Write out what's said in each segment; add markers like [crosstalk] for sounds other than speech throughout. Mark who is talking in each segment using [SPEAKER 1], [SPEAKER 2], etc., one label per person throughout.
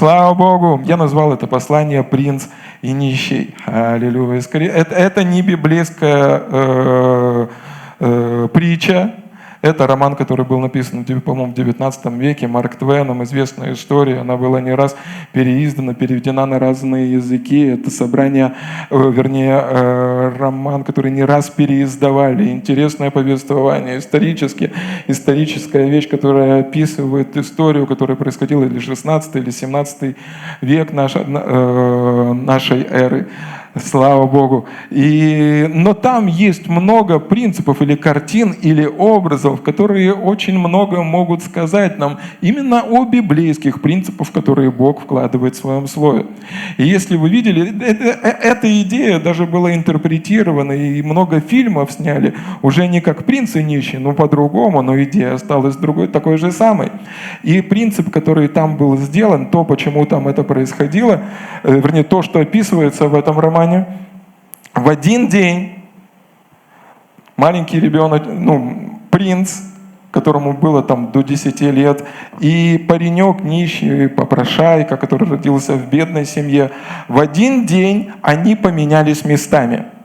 [SPEAKER 1] Слава Богу! Я назвал это послание «Принц и нищий». Аллилуйя. Скорее, это, это не библейская э, э, притча, это роман, который был написан, по-моему, в 19 веке Марк Твеном, известная история. Она была не раз переиздана, переведена на разные языки. Это собрание, э, вернее, э, роман, который не раз переиздавали. Интересное повествование, исторически, историческая вещь, которая описывает историю, которая происходила или 16 или 17 век нашей, э, нашей эры. [laughs] Слава Богу. И, но там есть много принципов или картин, или образов, которые очень много могут сказать нам именно о библейских принципах, которые Бог вкладывает в своем слове. И если вы видели, это, э, эта идея даже была интерпретирована, и много фильмов сняли, уже не как принц и нищий, но по-другому, но идея осталась другой, такой же самой. И принцип, который там был сделан, то, почему там это происходило, э, вернее, то, что описывается в этом романе, романе, в один день маленький ребенок, ну, принц, которому было там до 10 лет, и паренек нищий, попрошайка, который родился в бедной семье, в один день они поменялись местами –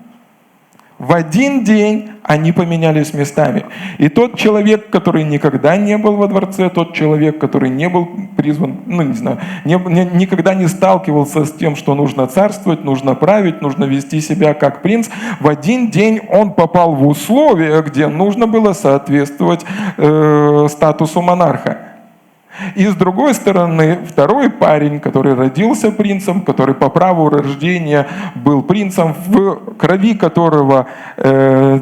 [SPEAKER 1] в один день они поменялись местами. И тот человек, который никогда не был во дворце, тот человек, который не был призван, ну не знаю, не, не, никогда не сталкивался с тем, что нужно царствовать, нужно править, нужно вести себя как принц, в один день он попал в условия, где нужно было соответствовать э, статусу монарха. И с другой стороны, второй парень, который родился принцем, который по праву рождения был принцем, в крови которого э,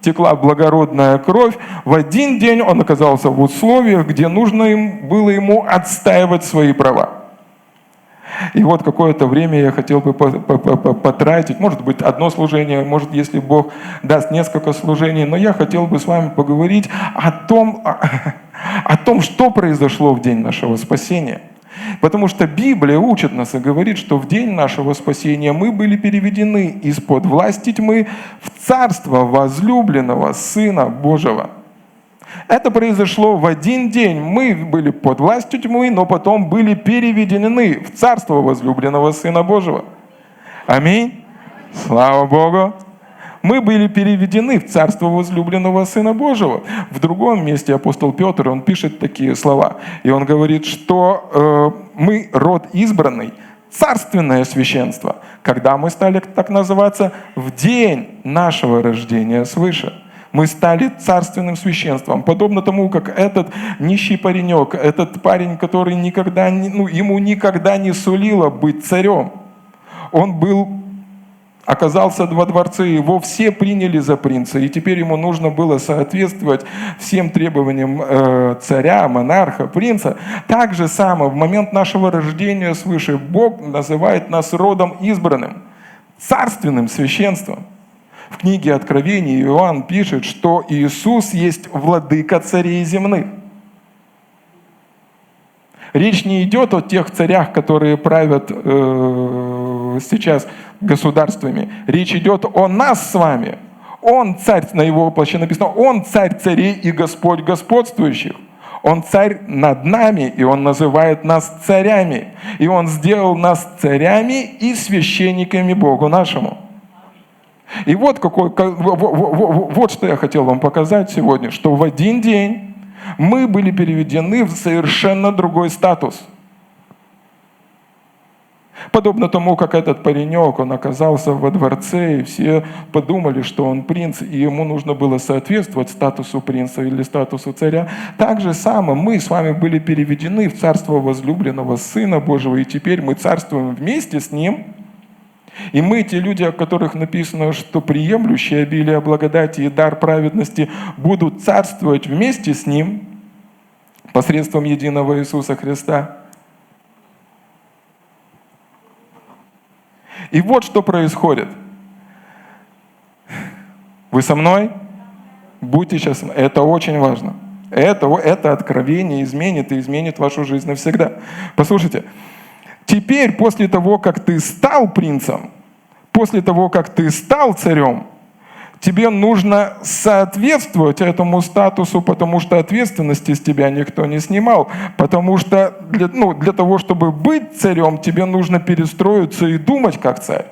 [SPEAKER 1] текла благородная кровь, в один день он оказался в условиях, где нужно им, было ему отстаивать свои права. И вот какое-то время я хотел бы потратить, может быть, одно служение, может, если Бог даст несколько служений, но я хотел бы с вами поговорить о том, о том, что произошло в день нашего спасения. Потому что Библия учит нас и говорит, что в день нашего спасения мы были переведены из-под власти тьмы в царство возлюбленного Сына Божьего. Это произошло в один день. Мы были под властью тьмы, но потом были переведены в царство возлюбленного Сына Божьего. Аминь. Слава Богу мы были переведены в царство возлюбленного Сына Божьего. В другом месте апостол Петр, он пишет такие слова. И он говорит, что э, мы род избранный, царственное священство. Когда мы стали так называться? В день нашего рождения свыше мы стали царственным священством. Подобно тому, как этот нищий паренек, этот парень, который никогда, ну, ему никогда не сулило быть царем. Он был оказался во дворце, его все приняли за принца, и теперь ему нужно было соответствовать всем требованиям э, царя, монарха, принца. Так же само в момент нашего рождения свыше Бог называет нас родом избранным, царственным священством. В книге Откровений Иоанн пишет, что Иисус есть владыка царей земных. Речь не идет о тех царях, которые правят э, сейчас государствами. Речь идет о нас с вами. Он царь, на его воплощении написано, он царь царей и Господь господствующих. Он царь над нами, и Он называет нас царями. И Он сделал нас царями и священниками Богу нашему. И вот, какой, вот что я хотел вам показать сегодня, что в один день мы были переведены в совершенно другой статус. Подобно тому, как этот паренек, он оказался во дворце, и все подумали, что он принц, и ему нужно было соответствовать статусу принца или статусу царя. Так же самое мы с вами были переведены в царство возлюбленного Сына Божьего, и теперь мы царствуем вместе с Ним – и мы, те люди, о которых написано, что приемлющие обилие благодати и дар праведности будут царствовать вместе с Ним посредством единого Иисуса Христа. И вот что происходит. Вы со мной? Будьте сейчас. Это очень важно. Это, это откровение изменит и изменит вашу жизнь навсегда. Послушайте, Теперь, после того, как ты стал принцем, после того, как ты стал царем, Тебе нужно соответствовать этому статусу, потому что ответственности с тебя никто не снимал. Потому что для, ну, для того, чтобы быть царем, тебе нужно перестроиться и думать как царь.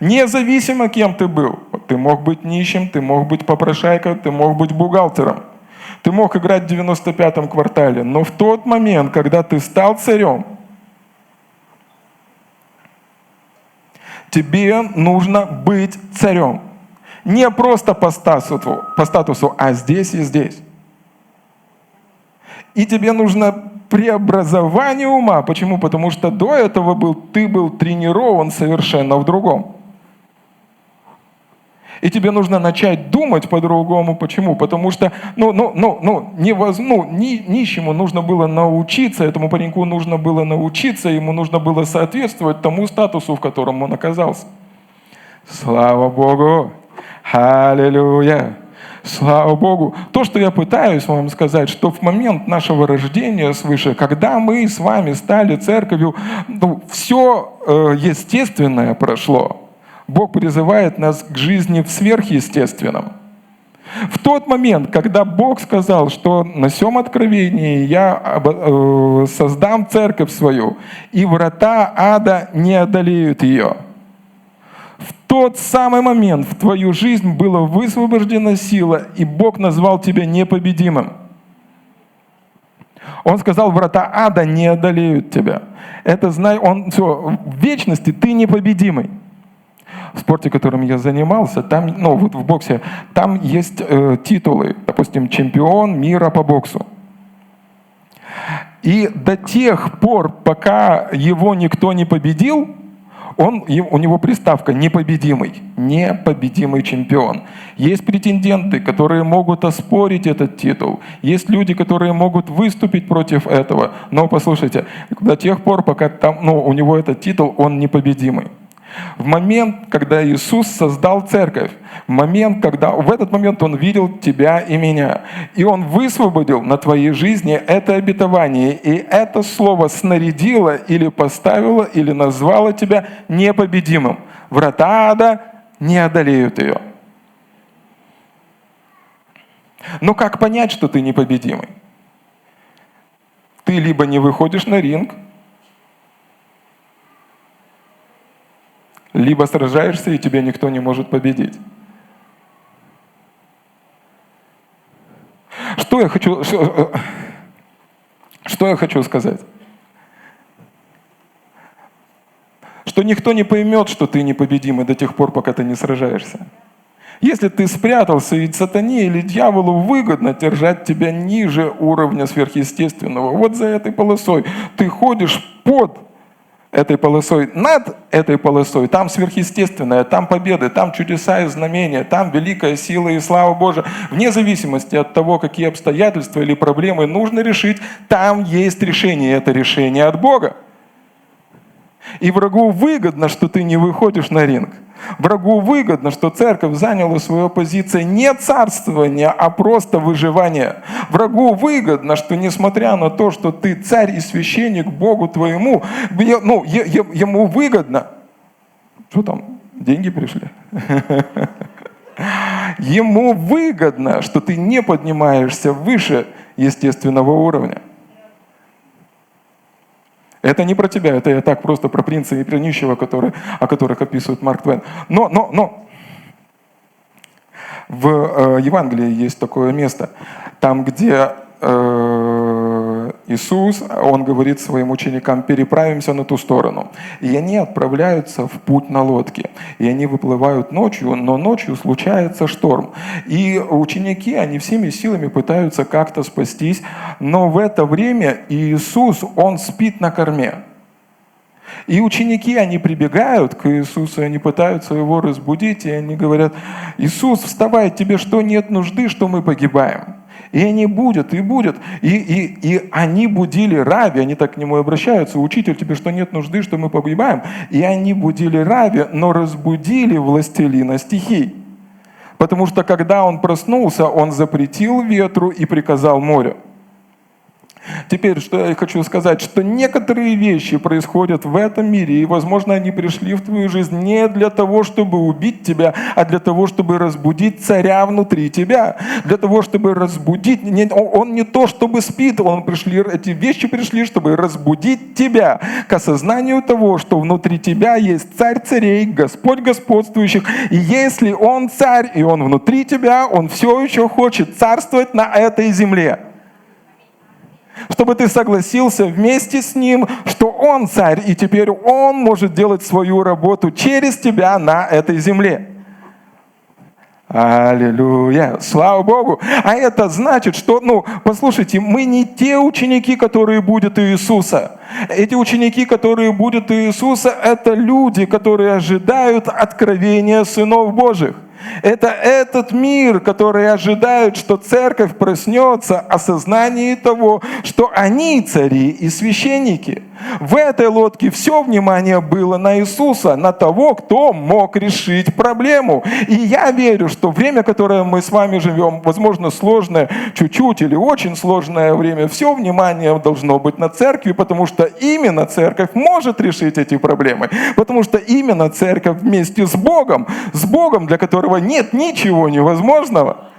[SPEAKER 1] Независимо, кем ты был. Ты мог быть нищим, ты мог быть попрошайкой, ты мог быть бухгалтером. Ты мог играть в 95-м квартале. Но в тот момент, когда ты стал царем, тебе нужно быть царем. Не просто по статусу, по статусу, а здесь и здесь. И тебе нужно преобразование ума. Почему? Потому что до этого был, ты был тренирован совершенно в другом. И тебе нужно начать думать по-другому. Почему? Потому что ну, ну, ну, ну, невоз, ну, ни, нищему нужно было научиться, этому пареньку нужно было научиться, ему нужно было соответствовать тому статусу, в котором он оказался. Слава Богу! Аллилуйя! Слава Богу. То, что я пытаюсь вам сказать, что в момент нашего рождения свыше, когда мы с вами стали церковью, ну, все э, естественное прошло. Бог призывает нас к жизни в сверхъестественном. В тот момент, когда Бог сказал, что на всем откровении я э, создам церковь свою, и врата ада не одолеют ее, в тот самый момент в твою жизнь была высвобождена сила, и Бог назвал тебя непобедимым. Он сказал, врата ада не одолеют тебя. Это знай, он все, в вечности ты непобедимый в спорте, которым я занимался, там, ну вот в боксе, там есть э, титулы, допустим, чемпион мира по боксу. И до тех пор, пока его никто не победил, он, у него приставка «непобедимый», «непобедимый чемпион». Есть претенденты, которые могут оспорить этот титул. Есть люди, которые могут выступить против этого. Но послушайте, до тех пор, пока там, ну, у него этот титул, он непобедимый. В момент, когда Иисус создал церковь, в момент, когда в этот момент Он видел тебя и меня, и Он высвободил на твоей жизни это обетование, и это слово снарядило или поставило, или назвало тебя непобедимым. Врата ада не одолеют ее. Но как понять, что ты непобедимый? Ты либо не выходишь на ринг, Либо сражаешься, и тебя никто не может победить. Что я хочу, что, что я хочу сказать? Что никто не поймет, что ты непобедимый до тех пор, пока ты не сражаешься. Если ты спрятался, и сатане или дьяволу выгодно держать тебя ниже уровня сверхъестественного, вот за этой полосой ты ходишь под этой полосой, над этой полосой, там сверхъестественное, там победы, там чудеса и знамения, там великая сила и слава Божия. Вне зависимости от того, какие обстоятельства или проблемы нужно решить, там есть решение, это решение от Бога. И врагу выгодно, что ты не выходишь на ринг. Врагу выгодно, что церковь заняла свою позицию не царствования, а просто выживания. Врагу выгодно, что несмотря на то, что ты царь и священник Богу твоему, ну, ему выгодно. Что там, деньги пришли? [laughs] Ему выгодно, что ты не поднимаешься выше естественного уровня. Это не про тебя, это я так просто про принца и про нищего, который, о которых описывает Марк Твен. Но, но, но в э, Евангелии есть такое место, там, где э, Иисус, он говорит своим ученикам, переправимся на ту сторону. И они отправляются в путь на лодке. И они выплывают ночью, но ночью случается шторм. И ученики, они всеми силами пытаются как-то спастись, но в это время Иисус, он спит на корме. И ученики, они прибегают к Иисусу, они пытаются его разбудить, и они говорят, Иисус, вставай, тебе что, нет нужды, что мы погибаем? И они будут, и будут. И, и, и они будили Раби, они так к нему обращаются, учитель, тебе что нет нужды, что мы погибаем? И они будили Раби, но разбудили властелина стихий. Потому что когда он проснулся, он запретил ветру и приказал морю. Теперь, что я хочу сказать, что некоторые вещи происходят в этом мире, и, возможно, они пришли в твою жизнь не для того, чтобы убить тебя, а для того, чтобы разбудить царя внутри тебя, для того, чтобы разбудить. Он не то, чтобы спит, он пришли, эти вещи пришли, чтобы разбудить тебя к осознанию того, что внутри тебя есть царь царей, Господь господствующих, и если он царь, и он внутри тебя, он все еще хочет царствовать на этой земле чтобы ты согласился вместе с Ним, что Он царь, и теперь Он может делать свою работу через тебя на этой земле. Аллилуйя. Слава Богу. А это значит, что, ну, послушайте, мы не те ученики, которые будут у Иисуса. Эти ученики, которые будут у Иисуса, это люди, которые ожидают откровения сынов Божьих. Это этот мир, который ожидает, что церковь проснется осознании того, что они цари и священники – в этой лодке все внимание было на Иисуса, на того, кто мог решить проблему. И я верю, что время, которое мы с вами живем, возможно, сложное, чуть-чуть или очень сложное время, все внимание должно быть на церкви, потому что именно церковь может решить эти проблемы. Потому что именно церковь вместе с Богом, с Богом, для которого нет ничего невозможного –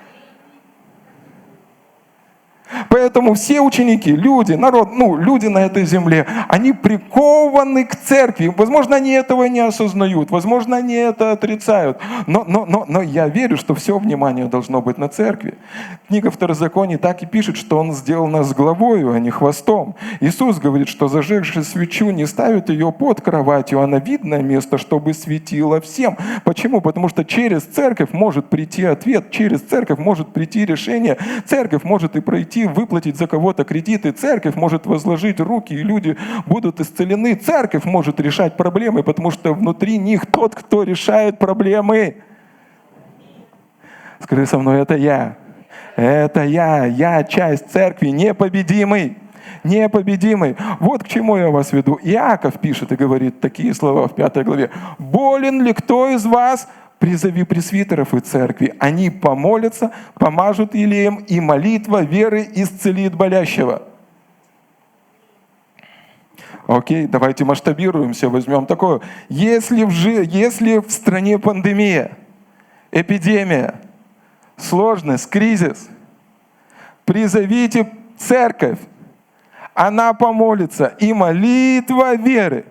[SPEAKER 1] Поэтому все ученики, люди, народ, ну, люди на этой земле, они прикованы к церкви. Возможно, они этого не осознают, возможно, они это отрицают. Но, но, но, но я верю, что все внимание должно быть на церкви. Книга Второзакония так и пишет, что Он сделал нас главою, а не хвостом. Иисус говорит, что зажегший свечу не ставит ее под кроватью, а на видное место, чтобы светило всем. Почему? Потому что через церковь может прийти ответ, через церковь может прийти решение, церковь может и пройти прийти, выплатить за кого-то кредиты. Церковь может возложить руки, и люди будут исцелены. Церковь может решать проблемы, потому что внутри них тот, кто решает проблемы. Скажи со мной, это я. Это я. Я часть церкви, непобедимый непобедимый. Вот к чему я вас веду. Иаков пишет и говорит такие слова в пятой главе. «Болен ли кто из вас? Призови пресвитеров и церкви. Они помолятся, помажут елеем, и молитва веры исцелит болящего. Окей, давайте масштабируемся, возьмем такое. Если в, жи... Если в стране пандемия, эпидемия, сложность, кризис, призовите церковь, она помолится, и молитва веры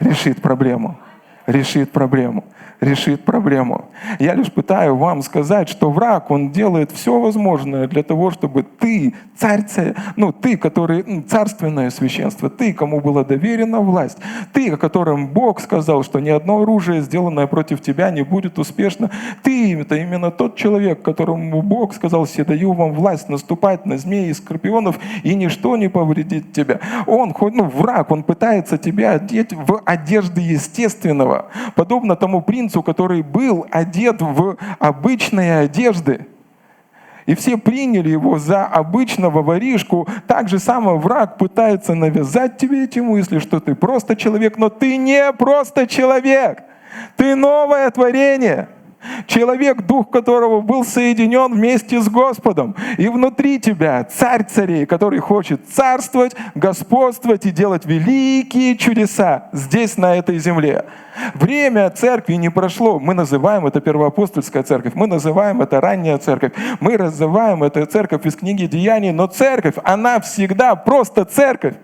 [SPEAKER 1] решит проблему решит проблему решит проблему. Я лишь пытаю вам сказать, что враг, он делает все возможное для того, чтобы ты, царь, ну ты, который царственное священство, ты, кому была доверена власть, ты, о котором Бог сказал, что ни одно оружие, сделанное против тебя, не будет успешно, ты это именно тот человек, которому Бог сказал, все даю вам власть наступать на змеи и скорпионов, и ничто не повредит тебя. Он, ну, враг, он пытается тебя одеть в одежды естественного, подобно тому принцу, который был одет в обычные одежды. И все приняли его за обычного воришку. Так же самое враг пытается навязать тебе эти мысли, что ты просто человек, но ты не просто человек. Ты новое творение. Человек, дух которого был соединен вместе с Господом. И внутри тебя царь царей, который хочет царствовать, господствовать и делать великие чудеса здесь, на этой земле. Время церкви не прошло. Мы называем это первоапостольская церковь, мы называем это ранняя церковь, мы называем это церковь из книги Деяний, но церковь, она всегда просто церковь.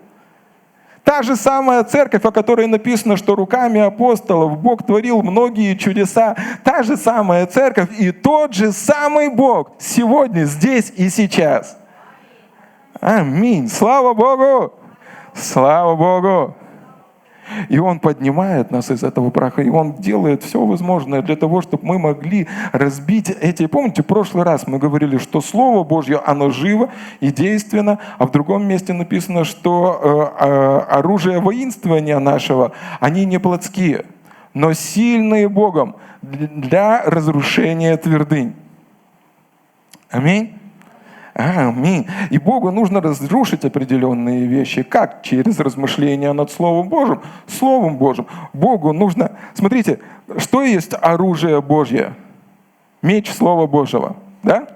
[SPEAKER 1] Та же самая церковь, о которой написано, что руками апостолов Бог творил многие чудеса. Та же самая церковь и тот же самый Бог сегодня, здесь и сейчас. Аминь. Слава Богу! Слава Богу! И Он поднимает нас из этого праха, и Он делает все возможное для того, чтобы мы могли разбить эти... Помните, в прошлый раз мы говорили, что Слово Божье, оно живо и действенно, а в другом месте написано, что э, э, оружие воинствования нашего, они не плотские, но сильные Богом для разрушения твердынь. Аминь. Аминь. И Богу нужно разрушить определенные вещи. Как? Через размышления над Словом Божьим. Словом Божьим. Богу нужно... Смотрите, что есть оружие Божье? Меч Слова Божьего. Да?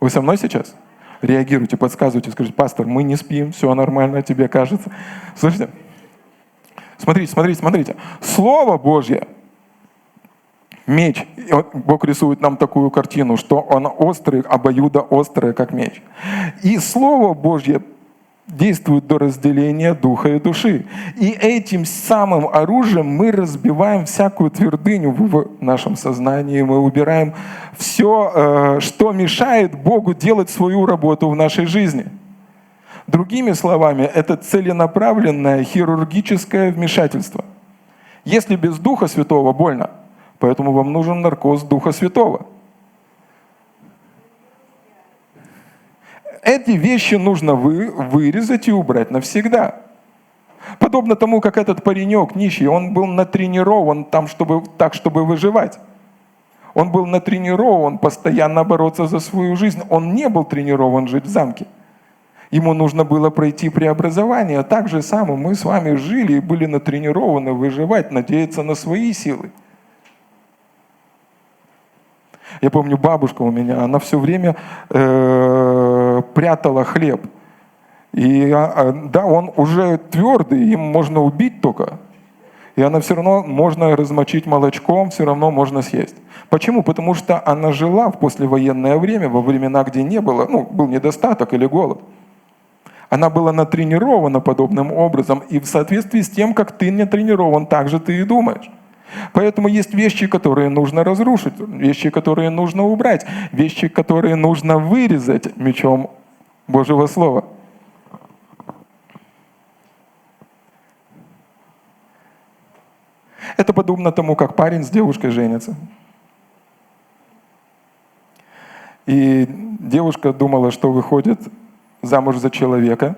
[SPEAKER 1] Вы со мной сейчас? Реагируйте, подсказывайте, скажите, пастор, мы не спим, все нормально, тебе кажется. Слышите? Смотрите, смотрите, смотрите. Слово Божье, меч, Бог рисует нам такую картину, что он острый, обоюдо острый, как меч. И Слово Божье действует до разделения духа и души. И этим самым оружием мы разбиваем всякую твердыню в нашем сознании, мы убираем все, э, что мешает Богу делать свою работу в нашей жизни. Другими словами, это целенаправленное хирургическое вмешательство. Если без Духа Святого больно, поэтому вам нужен наркоз Духа Святого – эти вещи нужно вы, вырезать и убрать навсегда. Подобно тому, как этот паренек нищий, он был натренирован там, чтобы, так, чтобы выживать. Он был натренирован постоянно бороться за свою жизнь. Он не был тренирован жить в замке. Ему нужно было пройти преобразование. Так же самое мы с вами жили и были натренированы выживать, надеяться на свои силы. Я помню, бабушка у меня, она все время э, прятала хлеб. И а, а, да, он уже твердый, им можно убить только. И она все равно можно размочить молочком, все равно можно съесть. Почему? Потому что она жила в послевоенное время, во времена, где не было, ну, был недостаток или голод. Она была натренирована подобным образом, и в соответствии с тем, как ты не тренирован, так же ты и думаешь. Поэтому есть вещи, которые нужно разрушить, вещи, которые нужно убрать, вещи, которые нужно вырезать мечом Божьего Слова. Это подобно тому, как парень с девушкой женится. И девушка думала, что выходит замуж за человека,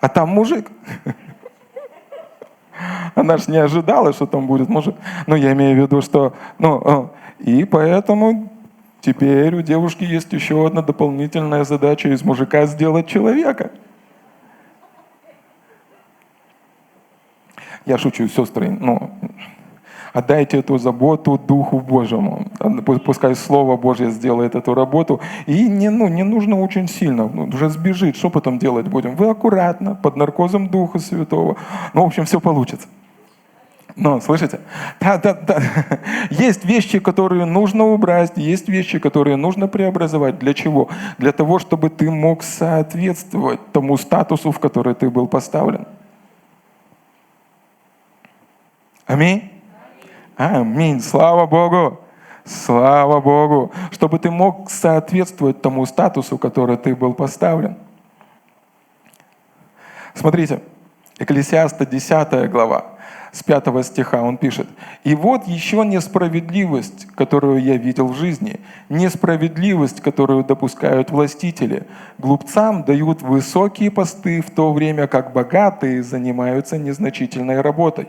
[SPEAKER 1] а там мужик. [laughs] Она же не ожидала, что там будет мужик. Ну, я имею в виду, что... Ну, э, и поэтому теперь у девушки есть еще одна дополнительная задача из мужика сделать человека. Я шучу, сестры, ну, отдайте эту заботу Духу Божьему. Пускай Слово Божье сделает эту работу. И не, ну, не нужно очень сильно, ну, уже сбежит. Что потом делать будем? Вы аккуратно, под наркозом Духа Святого. Ну, в общем, все получится. Но, слышите? Да, да, да. Есть вещи, которые нужно убрать, есть вещи, которые нужно преобразовать. Для чего? Для того, чтобы ты мог соответствовать тому статусу, в который ты был поставлен. Аминь. Аминь. Слава Богу. Слава Богу. Чтобы ты мог соответствовать тому статусу, в который ты был поставлен. Смотрите, Экклесиаста 10 глава с 5 стиха он пишет, «И вот еще несправедливость, которую я видел в жизни, несправедливость, которую допускают властители. Глупцам дают высокие посты, в то время как богатые занимаются незначительной работой.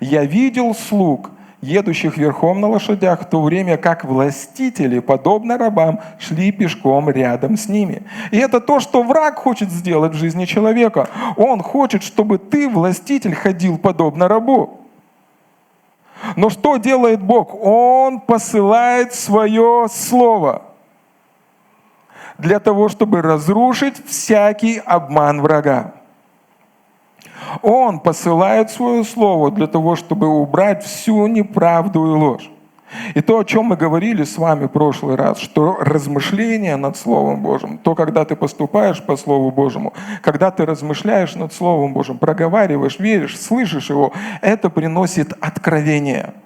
[SPEAKER 1] Я видел слуг, едущих верхом на лошадях, в то время как властители, подобно рабам, шли пешком рядом с ними. И это то, что враг хочет сделать в жизни человека. Он хочет, чтобы ты, властитель, ходил подобно рабу. Но что делает Бог? Он посылает свое слово для того, чтобы разрушить всякий обман врага. Он посылает свое слово для того, чтобы убрать всю неправду и ложь. И то, о чем мы говорили с вами в прошлый раз, что размышление над Словом Божьим, то, когда ты поступаешь по Слову Божьему, когда ты размышляешь над Словом Божьим, проговариваешь, веришь, слышишь его, это приносит откровение –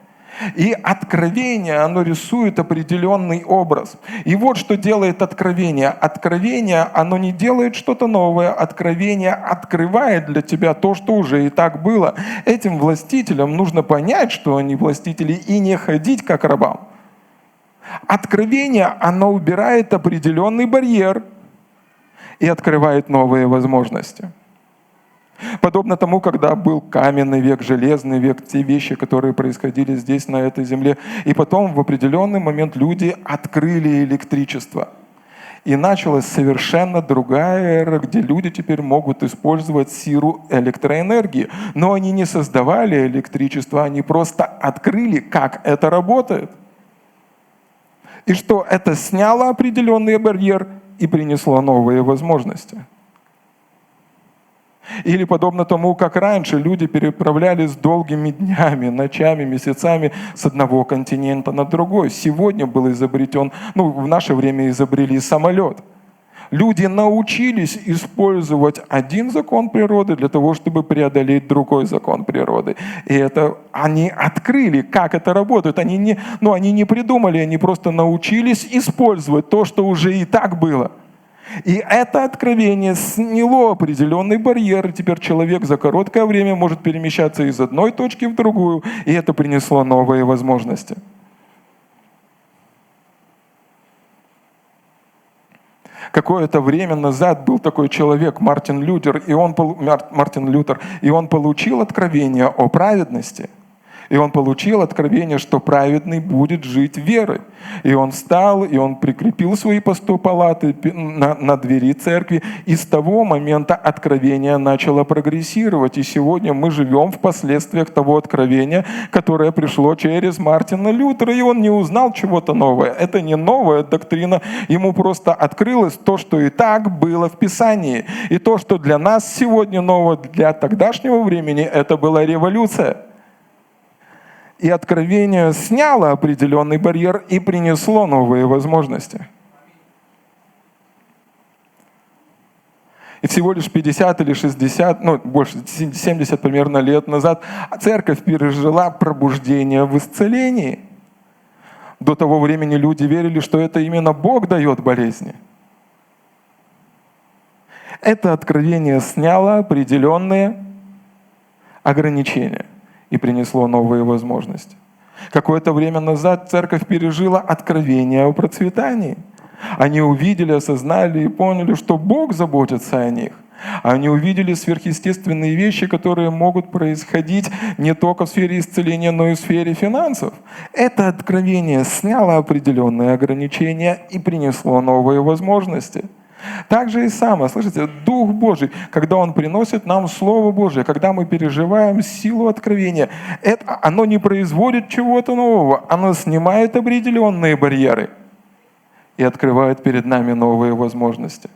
[SPEAKER 1] и откровение, оно рисует определенный образ. И вот что делает откровение. Откровение, оно не делает что-то новое. Откровение открывает для тебя то, что уже и так было. Этим властителям нужно понять, что они властители, и не ходить как рабам. Откровение, оно убирает определенный барьер и открывает новые возможности. Подобно тому, когда был каменный век, железный век, те вещи, которые происходили здесь, на этой земле. И потом в определенный момент люди открыли электричество. И началась совершенно другая эра, где люди теперь могут использовать силу электроэнергии. Но они не создавали электричество, они просто открыли, как это работает. И что это сняло определенный барьер и принесло новые возможности. Или подобно тому, как раньше люди переправлялись долгими днями, ночами, месяцами с одного континента на другой. Сегодня был изобретен, ну, в наше время изобрели самолет. Люди научились использовать один закон природы для того, чтобы преодолеть другой закон природы. И это они открыли, как это работает. Они не, ну, они не придумали, они просто научились использовать то, что уже и так было. И это откровение сняло определенный барьер, теперь человек за короткое время может перемещаться из одной точки в другую, и это принесло новые возможности. Какое-то время назад был такой человек, Мартин Лютер, и он, Мартин Лютер, и он получил откровение о праведности – и он получил откровение, что праведный будет жить верой. И он встал, и он прикрепил свои поступалаты на, на двери церкви. И с того момента откровение начало прогрессировать. И сегодня мы живем в последствиях того откровения, которое пришло через Мартина Лютера. И он не узнал чего-то новое. Это не новая доктрина. Ему просто открылось то, что и так было в Писании. И то, что для нас сегодня новое, для тогдашнего времени, это была революция. И откровение сняло определенный барьер и принесло новые возможности. И всего лишь 50 или 60, ну больше 70 примерно лет назад церковь пережила пробуждение в исцелении. До того времени люди верили, что это именно Бог дает болезни. Это откровение сняло определенные ограничения и принесло новые возможности. Какое-то время назад церковь пережила откровение о процветании. Они увидели, осознали и поняли, что Бог заботится о них. Они увидели сверхъестественные вещи, которые могут происходить не только в сфере исцеления, но и в сфере финансов. Это откровение сняло определенные ограничения и принесло новые возможности – так же и самое, слышите, Дух Божий, когда Он приносит нам Слово Божие, когда мы переживаем силу откровения, это, оно не производит чего-то нового, оно снимает определенные барьеры и открывает перед нами новые возможности.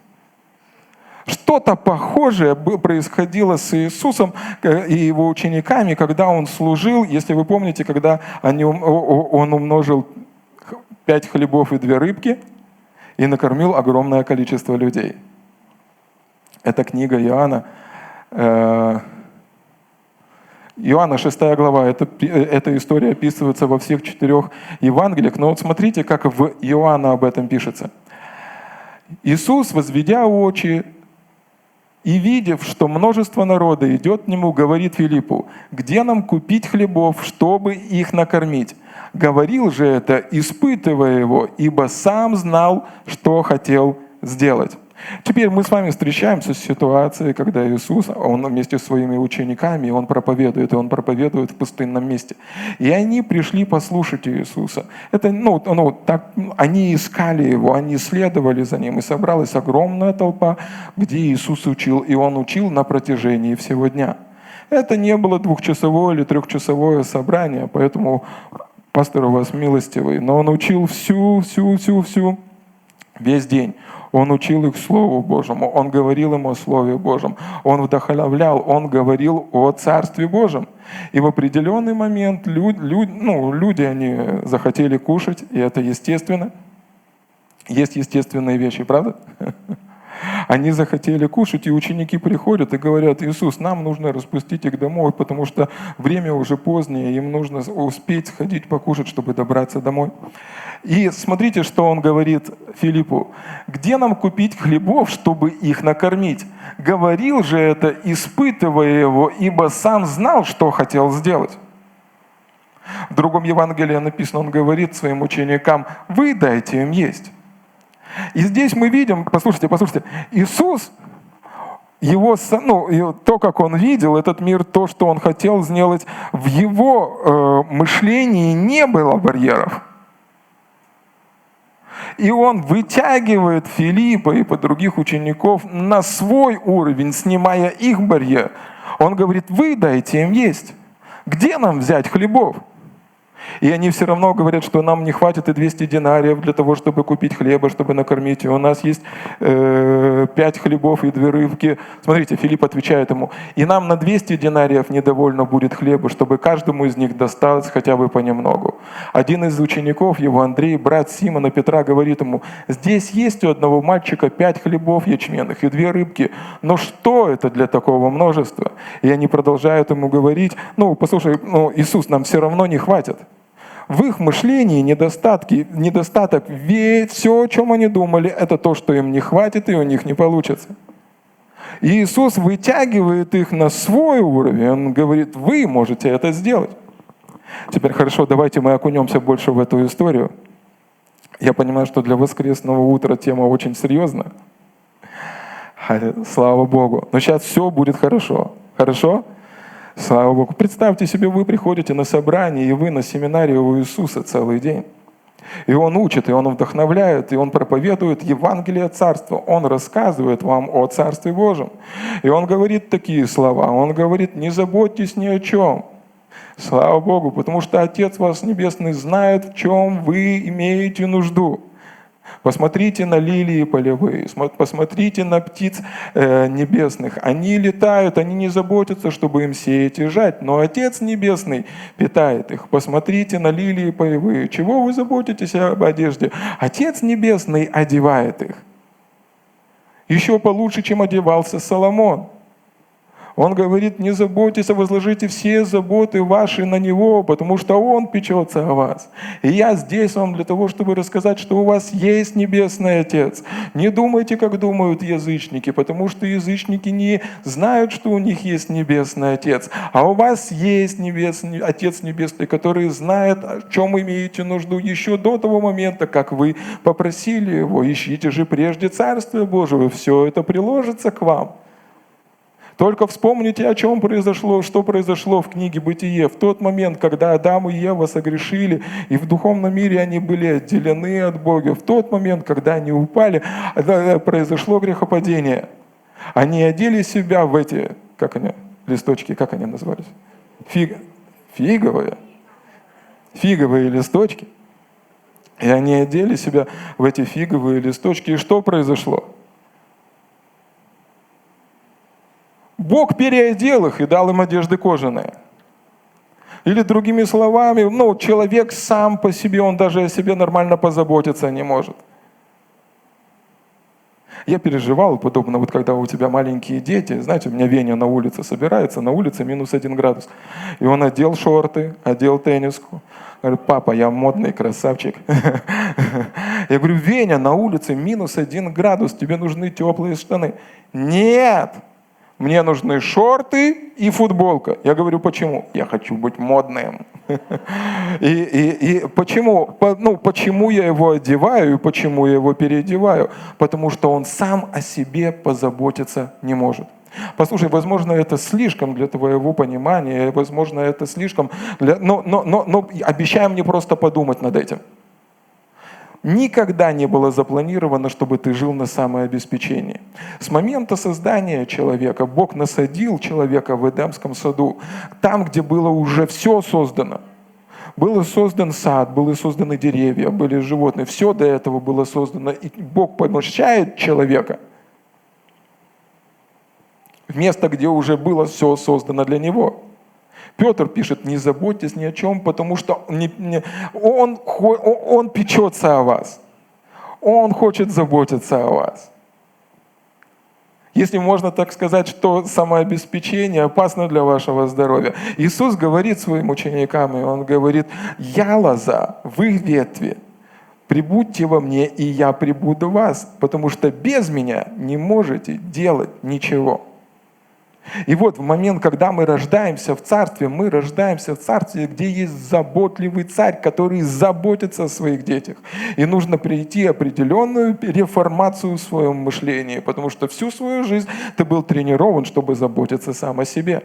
[SPEAKER 1] Что-то похожее происходило с Иисусом э, и его учениками, когда Он служил, если вы помните, когда Он умножил пять хлебов и две рыбки – и накормил огромное количество людей. Это книга Иоанна. Э, Иоанна 6 глава, это, эта история описывается во всех четырех Евангелиях, но вот смотрите, как в Иоанна об этом пишется. Иисус, возведя очи и видев, что множество народа идет к нему, говорит Филиппу, где нам купить хлебов, чтобы их накормить? Говорил же это, испытывая его, ибо сам знал, что хотел сделать. Теперь мы с вами встречаемся с ситуацией, когда Иисус, Он вместе с своими учениками, Он проповедует, и Он проповедует в пустынном месте. И они пришли послушать Иисуса. Это, ну, ну, так, они искали Его, они следовали за Ним, и собралась огромная толпа, где Иисус учил, и Он учил на протяжении всего дня. Это не было двухчасовое или трехчасовое собрание, поэтому пастор у вас милостивый, но он учил всю, всю, всю, всю, весь день. Он учил их Слову Божьему, Он говорил им о Слове Божьем, Он вдохновлял, Он говорил о Царстве Божьем. И в определенный момент люди, люди, ну, люди они захотели кушать, и это естественно. Есть естественные вещи, правда? [laughs] Они захотели кушать, и ученики приходят и говорят, Иисус, нам нужно распустить их домой, потому что время уже позднее, им нужно успеть сходить покушать, чтобы добраться домой. И смотрите, что он говорит Филиппу. «Где нам купить хлебов, чтобы их накормить?» Говорил же это, испытывая его, ибо сам знал, что хотел сделать. В другом Евангелии написано, он говорит своим ученикам, вы дайте им есть. И здесь мы видим, послушайте, послушайте, Иисус, его, ну, то, как он видел этот мир, то, что он хотел сделать, в его э, мышлении не было барьеров. И он вытягивает Филиппа и по других учеников на свой уровень, снимая их барьер. Он говорит, вы дайте им есть. Где нам взять хлебов? И они все равно говорят, что нам не хватит и 200 динариев для того, чтобы купить хлеба, чтобы накормить. И у нас есть э, 5 хлебов и две рыбки. Смотрите, Филипп отвечает ему, и нам на 200 динариев недовольно будет хлеба, чтобы каждому из них досталось хотя бы понемногу. Один из учеников его, Андрей, брат Симона Петра, говорит ему, здесь есть у одного мальчика 5 хлебов ячменных и две рыбки, но что это для такого множества? И они продолжают ему говорить, ну, послушай, ну, Иисус, нам все равно не хватит. В их мышлении недостатки, недостаток, все, о чем они думали, это то, что им не хватит и у них не получится. И Иисус вытягивает их на свой уровень. Он говорит, вы можете это сделать. Теперь хорошо, давайте мы окунемся больше в эту историю. Я понимаю, что для воскресного утра тема очень серьезная. Слава Богу. Но сейчас все будет хорошо. Хорошо? Слава Богу. Представьте себе, вы приходите на собрание, и вы на семинарии у Иисуса целый день. И Он учит, и Он вдохновляет, и Он проповедует Евангелие Царства. Он рассказывает вам о Царстве Божьем. И Он говорит такие слова. Он говорит, не заботьтесь ни о чем. Слава Богу, потому что Отец вас Небесный знает, в чем вы имеете нужду. Посмотрите на лилии полевые, посмотрите на птиц э, небесных. Они летают, они не заботятся, чтобы им сеять и жать, но Отец Небесный питает их. Посмотрите на лилии полевые. Чего вы заботитесь об одежде? Отец Небесный одевает их. Еще получше, чем одевался Соломон. Он говорит, не заботьтесь, а возложите все заботы ваши на Него, потому что Он печется о вас. И я здесь вам для того, чтобы рассказать, что у вас есть Небесный Отец. Не думайте, как думают язычники, потому что язычники не знают, что у них есть Небесный Отец. А у вас есть Небесный, Отец Небесный, который знает, о чем имеете нужду еще до того момента, как вы попросили Его. Ищите же прежде Царствие Божие, все это приложится к вам. Только вспомните, о чем произошло, что произошло в книге «Бытие». В тот момент, когда Адам и Ева согрешили, и в духовном мире они были отделены от Бога, в тот момент, когда они упали, произошло грехопадение. Они одели себя в эти, как они, листочки, как они назывались? Фиг, фиговые. Фиговые листочки. И они одели себя в эти фиговые листочки. И что произошло? Бог переодел их и дал им одежды кожаные. Или другими словами, ну, человек сам по себе, он даже о себе нормально позаботиться не может. Я переживал подобно, вот когда у тебя маленькие дети, знаете, у меня Веня на улице собирается, на улице минус один градус. И он одел шорты, одел тенниску. Говорит, папа, я модный красавчик. [laughs] Я говорю, Веня, на улице минус один градус, тебе нужны теплые штаны. Нет! Мне нужны шорты и футболка. Я говорю, почему? Я хочу быть модным. [laughs] И, и, и почему? Ну, почему я его одеваю и почему я его переодеваю? Потому что он сам о себе позаботиться не может. Послушай, возможно, это слишком для твоего понимания, возможно, это слишком для... Но, но, но, но обещай мне просто подумать над этим. Никогда не было запланировано, чтобы ты жил на самообеспечении. С момента создания человека Бог насадил человека в Эдемском саду, там, где было уже все создано. Был создан сад, были созданы деревья, были животные. Все до этого было создано. И Бог помощает человека в место, где уже было все создано для него. Петр пишет, не заботьтесь ни о чем, потому что не, не, он, он печется о вас. Он хочет заботиться о вас. Если можно так сказать, что самообеспечение опасно для вашего здоровья. Иисус говорит своим ученикам, и Он говорит, я лоза, вы ветви, прибудьте во мне, и я прибуду в вас, потому что без меня не можете делать ничего. И вот в момент, когда мы рождаемся в царстве, мы рождаемся в царстве, где есть заботливый царь, который заботится о своих детях. И нужно прийти определенную реформацию в своем мышлении, потому что всю свою жизнь ты был тренирован, чтобы заботиться сам о себе.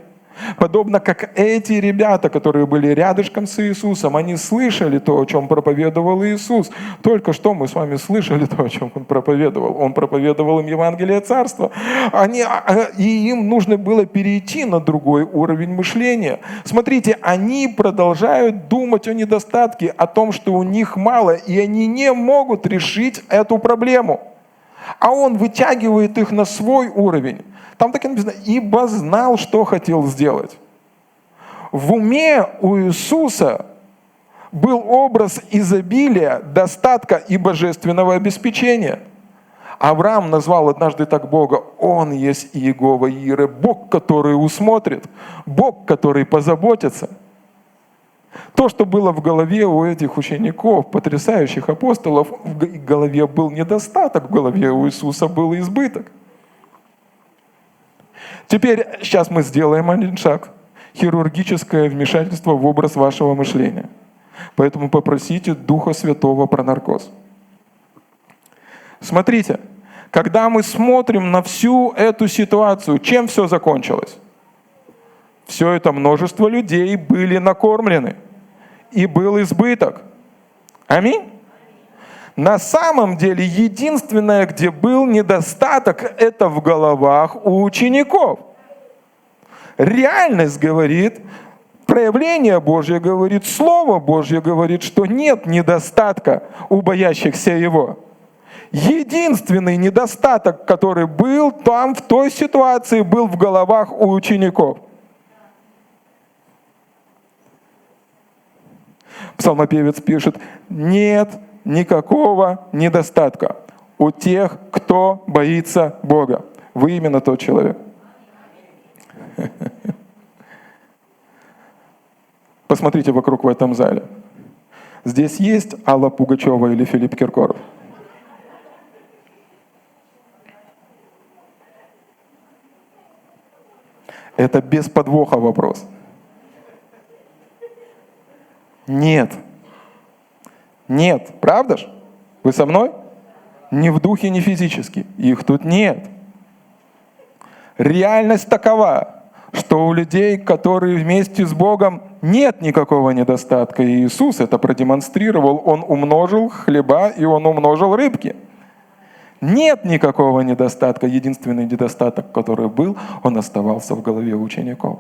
[SPEAKER 1] Подобно как эти ребята, которые были рядышком с Иисусом, они слышали то, о чем проповедовал Иисус. Только что мы с вами слышали то, о чем Он проповедовал. Он проповедовал им Евангелие Царства. Они, а, а, и им нужно было перейти на другой уровень мышления. Смотрите, они продолжают думать о недостатке, о том, что у них мало, и они не могут решить эту проблему. А Он вытягивает их на свой уровень. Там так и написано, ибо знал, что хотел сделать. В уме у Иисуса был образ изобилия, достатка и божественного обеспечения. Авраам назвал однажды так Бога, Он есть Иегова Иры, Бог, который усмотрит, Бог, который позаботится. То, что было в голове у этих учеников, потрясающих апостолов, в голове был недостаток, в голове у Иисуса был избыток. Теперь сейчас мы сделаем один шаг. Хирургическое вмешательство в образ вашего мышления. Поэтому попросите Духа Святого про наркоз. Смотрите, когда мы смотрим на всю эту ситуацию, чем все закончилось? Все это множество людей были накормлены, и был избыток. Аминь. На самом деле, единственное, где был недостаток, это в головах у учеников. Реальность говорит, проявление Божье говорит, Слово Божье говорит, что нет недостатка у боящихся Его. Единственный недостаток, который был там, в той ситуации, был в головах у учеников. Псалмопевец пишет, нет никакого недостатка у тех, кто боится Бога. Вы именно тот человек. [laughs] Посмотрите вокруг в этом зале. Здесь есть Алла Пугачева или Филипп Киркоров? Это без подвоха вопрос. Нет. Нет, правда ж? Вы со мной? Ни в духе, ни физически. Их тут нет. Реальность такова, что у людей, которые вместе с Богом, нет никакого недостатка. И Иисус это продемонстрировал. Он умножил хлеба и он умножил рыбки. Нет никакого недостатка. Единственный недостаток, который был, он оставался в голове учеников.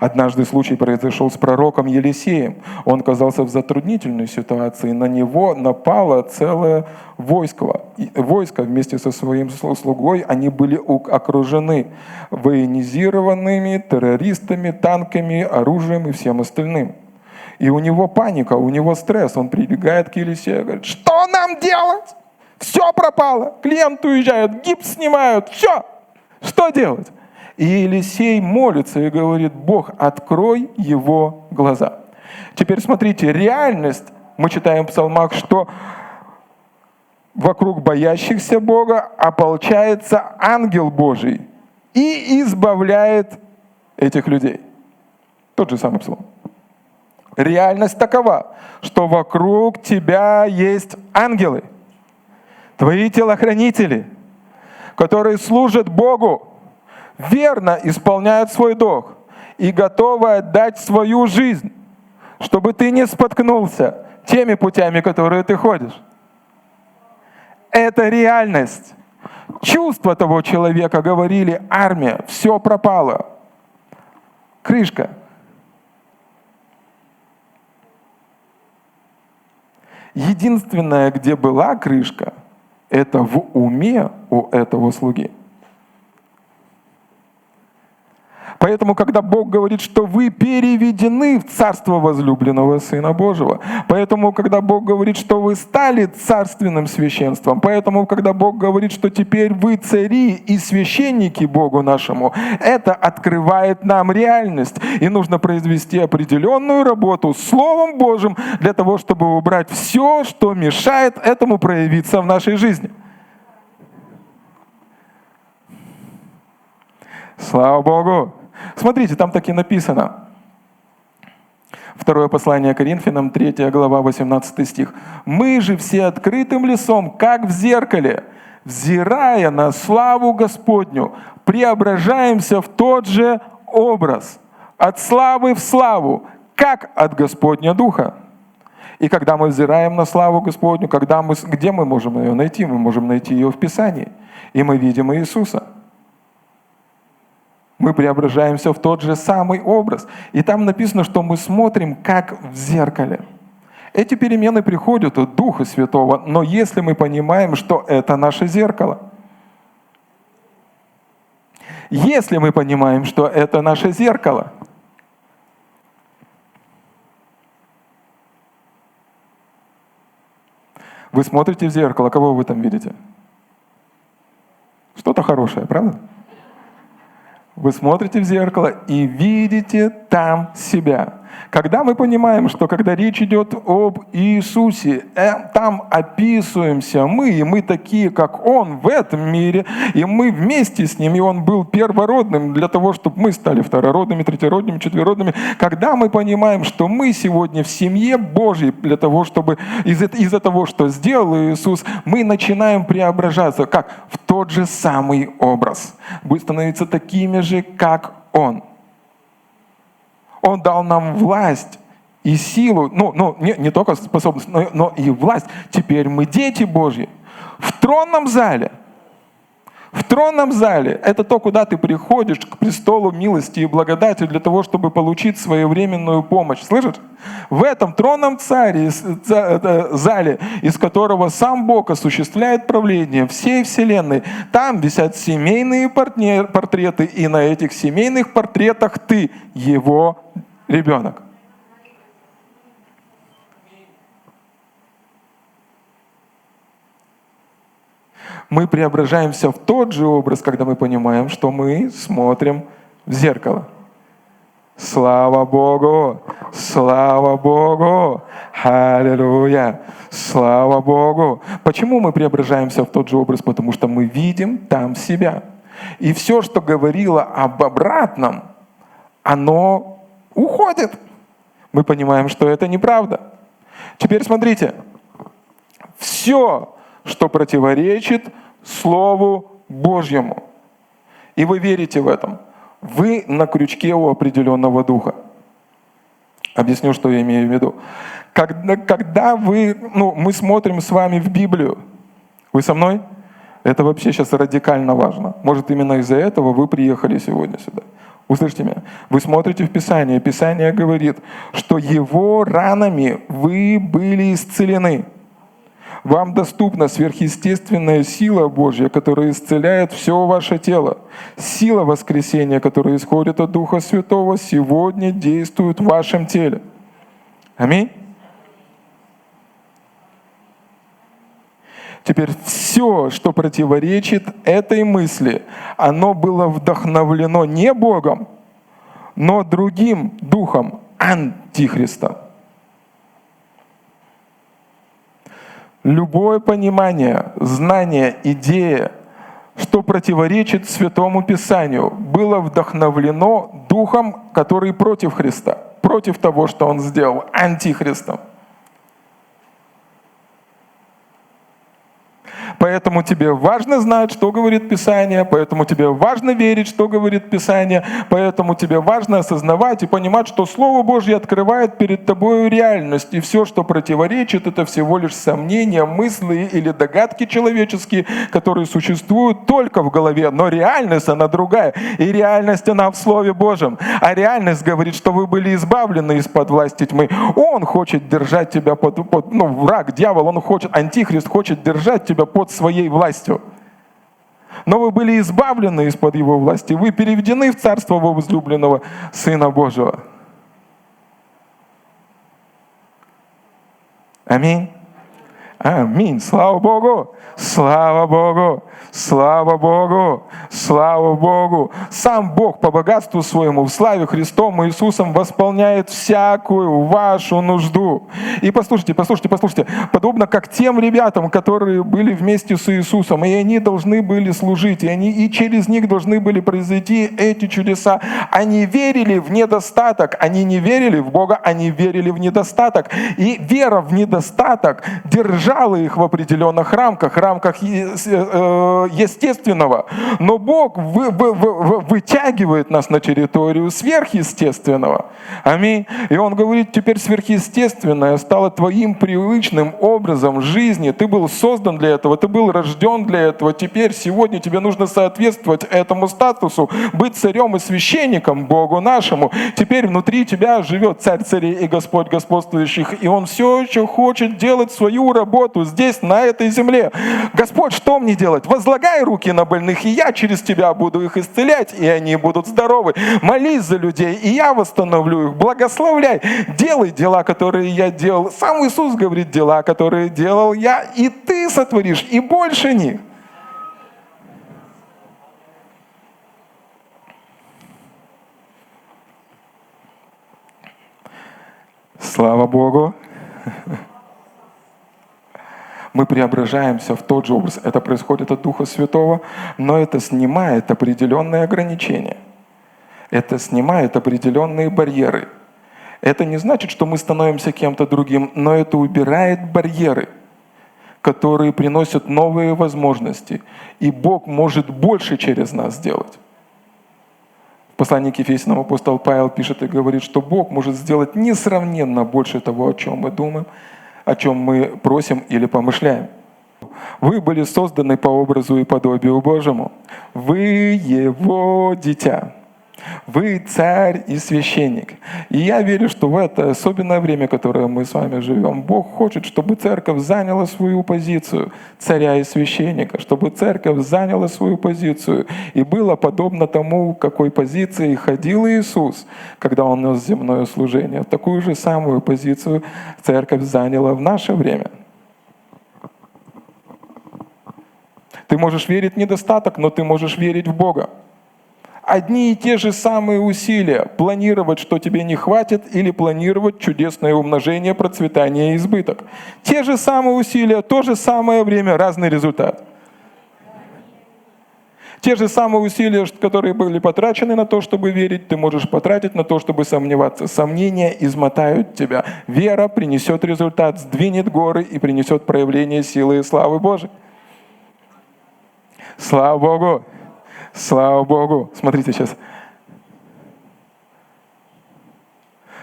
[SPEAKER 1] Однажды случай произошел с пророком Елисеем. Он оказался в затруднительной ситуации. На него напало целое войско. Войско вместе со своим слугой, они были окружены военизированными террористами, танками, оружием и всем остальным. И у него паника, у него стресс. Он прибегает к Елисею и говорит, что нам делать? Все пропало. Клиент уезжает, гипс снимают, все. Что делать? И Елисей молится и говорит, Бог, открой его глаза. Теперь смотрите, реальность, мы читаем в псалмах, что вокруг боящихся Бога ополчается ангел Божий и избавляет этих людей. Тот же самый псалом. Реальность такова, что вокруг тебя есть ангелы, твои телохранители, которые служат Богу, верно исполняют свой долг и готовы отдать свою жизнь, чтобы ты не споткнулся теми путями, которые ты ходишь. Это реальность. Чувства того человека говорили, армия, все пропало. Крышка. Единственное, где была крышка, это в уме у этого слуги. Поэтому, когда Бог говорит, что вы переведены в царство возлюбленного Сына Божьего, поэтому, когда Бог говорит, что вы стали царственным священством, поэтому, когда Бог говорит, что теперь вы цари и священники Богу нашему, это открывает нам реальность. И нужно произвести определенную работу Словом Божьим для того, чтобы убрать все, что мешает этому проявиться в нашей жизни. Слава Богу! Смотрите, там так и написано. Второе послание Коринфянам, 3 глава, 18 стих. «Мы же все открытым лицом, как в зеркале, взирая на славу Господню, преображаемся в тот же образ, от славы в славу, как от Господня Духа. И когда мы взираем на славу Господню, когда мы, где мы можем ее найти? Мы можем найти ее в Писании. И мы видим Иисуса. Мы преображаемся в тот же самый образ. И там написано, что мы смотрим, как в зеркале. Эти перемены приходят от Духа Святого, но если мы понимаем, что это наше зеркало, если мы понимаем, что это наше зеркало, Вы смотрите в зеркало, кого вы там видите? Что-то хорошее, правда? Вы смотрите в зеркало и видите там себя. Когда мы понимаем, что когда речь идет об Иисусе, э, там описываемся мы, и мы такие, как Он в этом мире, и мы вместе с Ним, и Он был первородным для того, чтобы мы стали второродными, третьеродными, четверородными. Когда мы понимаем, что мы сегодня в семье Божьей, для того, чтобы из-за из того, что сделал Иисус, мы начинаем преображаться, как в тот же самый образ. Будет становиться такими же, как Он. Он дал нам власть и силу, ну, ну не, не только способность, но, но и власть. Теперь мы дети Божьи. В тронном зале – в тронном зале – это то, куда ты приходишь к престолу милости и благодати для того, чтобы получить своевременную помощь. Слышишь? В этом тронном царе, э, зале, из которого сам Бог осуществляет правление всей Вселенной, там висят семейные портреты, и на этих семейных портретах ты, его ребенок. Мы преображаемся в тот же образ, когда мы понимаем, что мы смотрим в зеркало. Слава Богу! Слава Богу! Аллилуйя! Слава Богу! Почему мы преображаемся в тот же образ? Потому что мы видим там себя. И все, что говорило об обратном, оно уходит. Мы понимаем, что это неправда. Теперь смотрите. Все, что противоречит Слову Божьему. И вы верите в этом. Вы на крючке у определенного духа. Объясню, что я имею в виду. Когда, когда вы, ну, мы смотрим с вами в Библию, вы со мной? Это вообще сейчас радикально важно. Может, именно из-за этого вы приехали сегодня сюда. Услышьте меня. Вы смотрите в Писание. Писание говорит, что его ранами вы были исцелены. Вам доступна сверхъестественная сила Божья, которая исцеляет все ваше тело. Сила воскресения, которая исходит от Духа Святого, сегодня действует в вашем теле. Аминь. Теперь все, что противоречит этой мысли, оно было вдохновлено не Богом, но другим духом Антихриста. Любое понимание, знание, идея, что противоречит Святому Писанию, было вдохновлено Духом, который против Христа, против того, что Он сделал, антихристом. Поэтому тебе важно знать, что говорит Писание, поэтому тебе важно верить, что говорит Писание, поэтому тебе важно осознавать и понимать, что Слово Божье открывает перед тобой реальность, и все, что противоречит, это всего лишь сомнения, мысли или догадки человеческие, которые существуют только в голове, но реальность, она другая, и реальность, она в Слове Божьем. А реальность говорит, что вы были избавлены из-под власти тьмы. Он хочет держать тебя под, под ну, враг, дьявол, он хочет, антихрист хочет держать тебя под под своей властью. Но вы были избавлены из-под его власти, вы переведены в царство возлюбленного Сына Божьего. Аминь. Аминь. Слава Богу. Слава Богу. Слава Богу! Слава Богу! Сам Бог по богатству своему в славе Христом Иисусом восполняет всякую вашу нужду. И послушайте, послушайте, послушайте, подобно как тем ребятам, которые были вместе с Иисусом, и они должны были служить, и, они, и через них должны были произойти эти чудеса. Они верили в недостаток, они не верили в Бога, они верили в недостаток. И вера в недостаток держала держала их в определенных рамках, рамках э, естественного. Но Бог вы, вы, вы, вытягивает нас на территорию сверхъестественного. Аминь. И Он говорит, теперь сверхъестественное стало твоим привычным образом жизни. Ты был создан для этого, ты был рожден для этого. Теперь, сегодня тебе нужно соответствовать этому статусу, быть царем и священником Богу нашему. Теперь внутри тебя живет царь царей и Господь господствующих, и Он все еще хочет делать свою работу здесь, на этой земле. Господь, что мне делать? Возлагай руки на больных, и я через тебя буду их исцелять, и они будут здоровы. Молись за людей, и я восстановлю их. Благословляй. Делай дела, которые я делал. Сам Иисус говорит, дела, которые делал я, и ты сотворишь, и больше них. Слава Богу! [laughs] Мы преображаемся в тот же образ. Это происходит от Духа Святого, но это снимает определенные ограничения. Это снимает определенные барьеры. Это не значит, что мы становимся кем-то другим, но это убирает барьеры, которые приносят новые возможности. И Бог может больше через нас сделать послании к Ефесянам апостол Павел пишет и говорит, что Бог может сделать несравненно больше того, о чем мы думаем, о чем мы просим или помышляем. Вы были созданы по образу и подобию Божьему. Вы Его дитя. Вы царь и священник. И я верю, что в это особенное время, которое мы с вами живем, Бог хочет, чтобы церковь заняла свою позицию царя и священника, чтобы церковь заняла свою позицию и было подобно тому, какой позиции ходил Иисус, когда Он нес земное служение. Такую же самую позицию церковь заняла в наше время. Ты можешь верить в недостаток, но ты можешь верить в Бога одни и те же самые усилия планировать, что тебе не хватит, или планировать чудесное умножение, процветание и избыток. Те же самые усилия, то же самое время, разный результат. Те же самые усилия, которые были потрачены на то, чтобы верить, ты можешь потратить на то, чтобы сомневаться. Сомнения измотают тебя. Вера принесет результат, сдвинет горы и принесет проявление силы и славы Божией. Слава Богу! Слава Богу. Смотрите сейчас.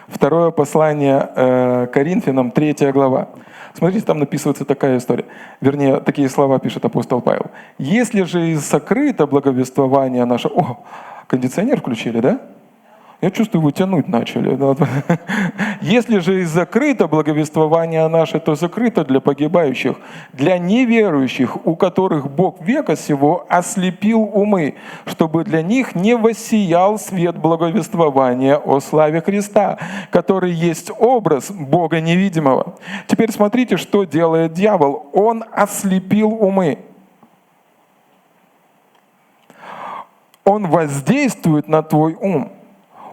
[SPEAKER 1] Второе послание э, Коринфянам, третья глава. Смотрите, там написывается такая история. Вернее, такие слова пишет апостол Павел. «Если же и сокрыто благовествование наше...» О, кондиционер включили, да? Я чувствую, вы тянуть начали. Если же и закрыто благовествование наше, то закрыто для погибающих, для неверующих, у которых Бог века сего ослепил умы, чтобы для них не воссиял свет благовествования о славе Христа, который есть образ Бога невидимого. Теперь смотрите, что делает дьявол. Он ослепил умы. Он воздействует на твой ум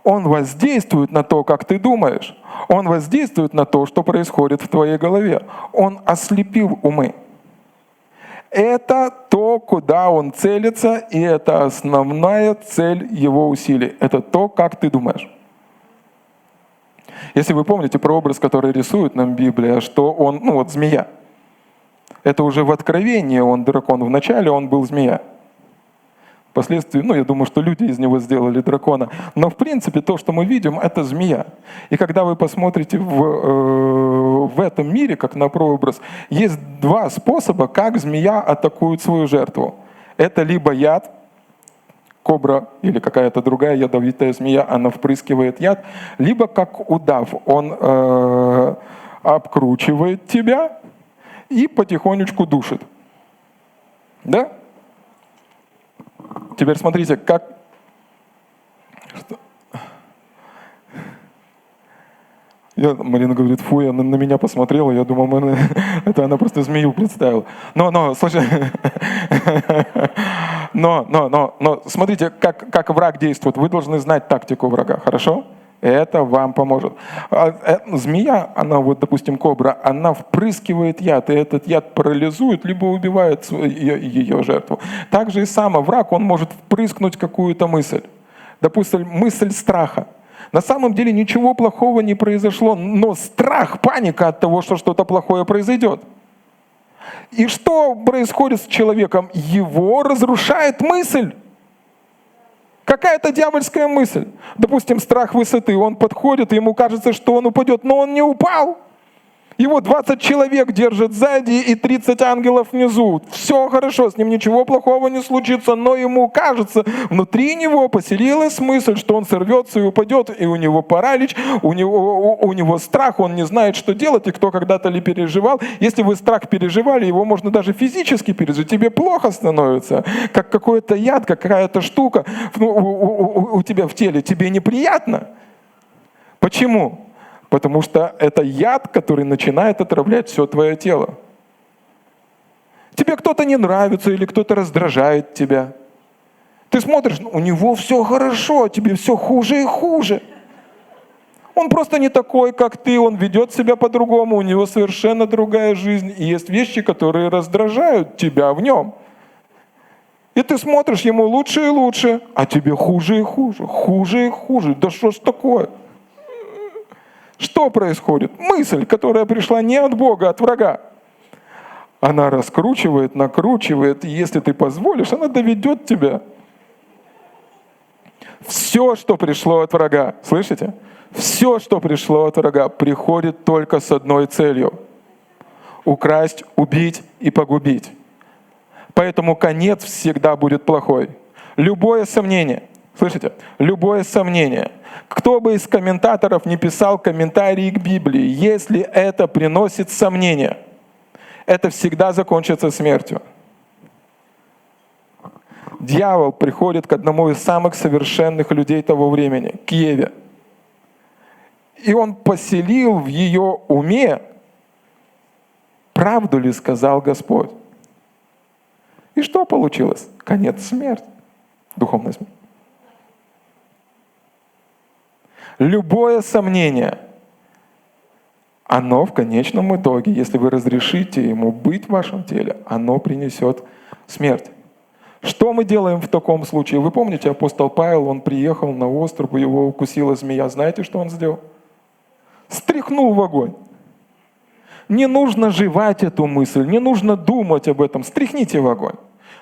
[SPEAKER 1] он воздействует на то, как ты думаешь. Он воздействует на то, что происходит в твоей голове. Он ослепил умы. Это то, куда он целится, и это основная цель его усилий. Это то, как ты думаешь. Если вы помните про образ, который рисует нам Библия, что он, ну вот змея. Это уже в Откровении он дракон. Вначале он был змея. Впоследствии, ну, я думаю, что люди из него сделали дракона. Но, в принципе, то, что мы видим, это змея. И когда вы посмотрите в, э, в этом мире, как на прообраз, есть два способа, как змея атакует свою жертву. Это либо яд, кобра или какая-то другая ядовитая змея, она впрыскивает яд, либо как удав, он э, обкручивает тебя и потихонечку душит. Да? Теперь смотрите, как... Что? Я, Марина говорит, фу, я на, на меня посмотрела, я думал, мы, [laughs] это она просто змею представила. Но, но, слушай, [laughs] но, но, но, но, смотрите, как, как враг действует. Вы должны знать тактику врага, хорошо? Это вам поможет. А, э, змея, она вот, допустим, кобра, она впрыскивает яд, и этот яд парализует, либо убивает ее, ее жертву. Также и сам враг, он может впрыскнуть какую-то мысль. Допустим, мысль страха. На самом деле ничего плохого не произошло, но страх, паника от того, что что-то плохое произойдет. И что происходит с человеком? Его разрушает мысль. Какая-то дьявольская мысль. Допустим, страх высоты. Он подходит, ему кажется, что он упадет, но он не упал. Его 20 человек держат сзади и 30 ангелов внизу. Все хорошо, с ним ничего плохого не случится, но ему кажется, внутри него поселилась мысль, что он сорвется и упадет, и у него паралич, у него, у, у него страх, он не знает, что делать, и кто когда-то ли переживал. Если вы страх переживали, его можно даже физически пережить, тебе плохо становится, как какой-то яд, какая-то штука ну, у, у, у тебя в теле, тебе неприятно. Почему? Потому что это яд, который начинает отравлять все твое тело. Тебе кто-то не нравится или кто-то раздражает тебя. Ты смотришь, у него все хорошо, а тебе все хуже и хуже. Он просто не такой, как ты, он ведет себя по-другому, у него совершенно другая жизнь. И есть вещи, которые раздражают тебя в нем. И ты смотришь, ему лучше и лучше, а тебе хуже и хуже, хуже и хуже. Да что ж такое? Что происходит? Мысль, которая пришла не от Бога, а от врага. Она раскручивает, накручивает, и если ты позволишь, она доведет тебя. Все, что пришло от врага, слышите? Все, что пришло от врага, приходит только с одной целью — украсть, убить и погубить. Поэтому конец всегда будет плохой. Любое сомнение, слышите, любое сомнение — кто бы из комментаторов не писал комментарии к Библии, если это приносит сомнения, это всегда закончится смертью. Дьявол приходит к одному из самых совершенных людей того времени, к Еве. И он поселил в ее уме, правду ли сказал Господь. И что получилось? Конец смерти, духовная смерть. Любое сомнение, оно в конечном итоге, если вы разрешите ему быть в вашем теле, оно принесет смерть. Что мы делаем в таком случае? Вы помните, апостол Павел, он приехал на остров, его укусила змея. Знаете, что он сделал? Стряхнул в огонь. Не нужно жевать эту мысль, не нужно думать об этом. Стряхните в огонь.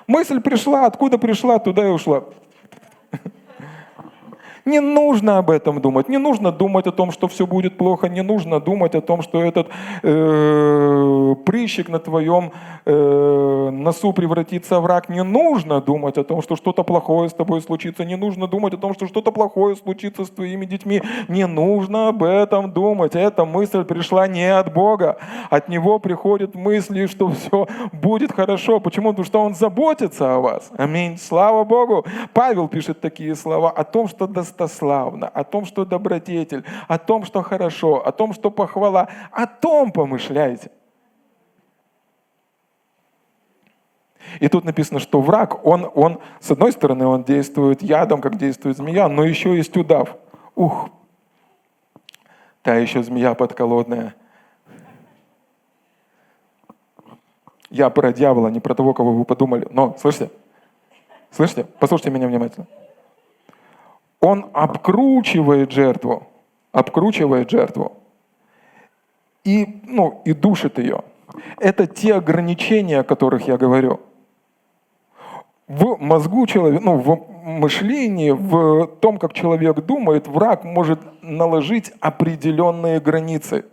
[SPEAKER 1] Мысль пришла, откуда пришла, туда и ушла. Не нужно об этом думать, не нужно думать о том, что все будет плохо, не нужно думать о том, что этот э, прыщик на твоем э, носу превратится в рак. Не нужно думать о том, что что-то плохое с тобой случится, не нужно думать о том, что что-то плохое случится с твоими детьми. Не нужно об этом думать. Эта мысль пришла не от Бога. От Него приходят мысли, что все будет хорошо. Почему? Потому что Он заботится о вас. Аминь. Слава Богу. Павел пишет такие слова о том, что достославно, о том, что добродетель, о том, что хорошо, о том, что похвала, о том помышляйте. И тут написано, что враг, он, он, с одной стороны, он действует ядом, как действует змея, но еще есть удав. Ух, та еще змея подколодная. Я про дьявола, не про того, кого вы подумали. Но, слышите? Слышите? Послушайте меня внимательно он обкручивает жертву, обкручивает жертву и, ну, и душит ее. Это те ограничения, о которых я говорю. В мозгу человека, ну, в мышлении, в том, как человек думает, враг может наложить определенные границы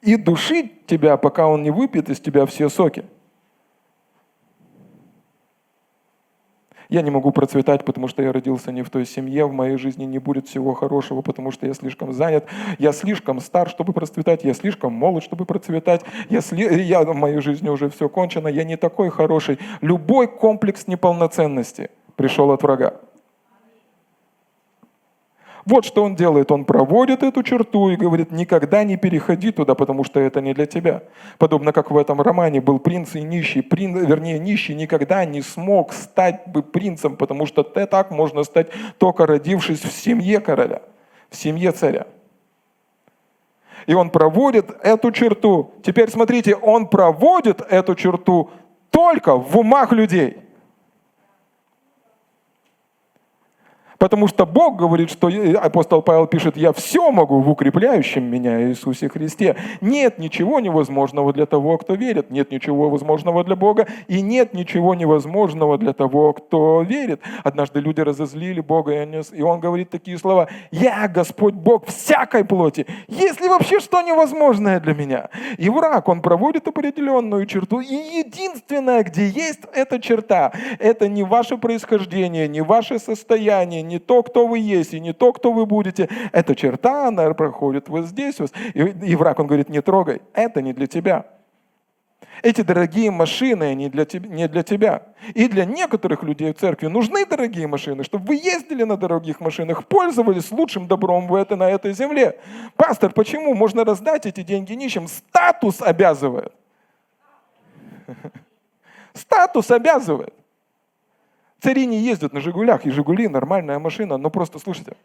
[SPEAKER 1] и душить тебя, пока он не выпьет из тебя все соки. Я не могу процветать, потому что я родился не в той семье, в моей жизни не будет всего хорошего, потому что я слишком занят, я слишком стар, чтобы процветать, я слишком молод, чтобы процветать, я, сли... я в моей жизни уже все кончено, я не такой хороший. Любой комплекс неполноценности пришел от врага. Вот что он делает. Он проводит эту черту и говорит, никогда не переходи туда, потому что это не для тебя. Подобно как в этом романе был принц и нищий. Принц, вернее, нищий никогда не смог стать бы принцем, потому что так можно стать только родившись в семье короля, в семье царя. И он проводит эту черту. Теперь смотрите, он проводит эту черту только в умах людей – Потому что Бог говорит, что апостол Павел пишет, я все могу в укрепляющем меня Иисусе Христе. Нет ничего невозможного для того, кто верит. Нет ничего возможного для Бога. И нет ничего невозможного для того, кто верит. Однажды люди разозлили Бога, и он говорит такие слова. Я Господь Бог всякой плоти. Есть ли вообще что невозможное для меня? И враг, он проводит определенную черту. И единственное, где есть эта черта, это не ваше происхождение, не ваше состояние, не то, кто вы есть, и не то, кто вы будете. Эта черта, она проходит вот здесь. Вот. И, и враг, он говорит, не трогай, это не для тебя. Эти дорогие машины, они для тебя, не для тебя. И для некоторых людей в церкви нужны дорогие машины, чтобы вы ездили на дорогих машинах, пользовались лучшим добром в это, на этой земле. Пастор, почему можно раздать эти деньги нищим? Статус обязывает. [laughs] Статус обязывает. Цари не ездят на «Жигулях», и «Жигули» нормальная машина, но просто слушайте.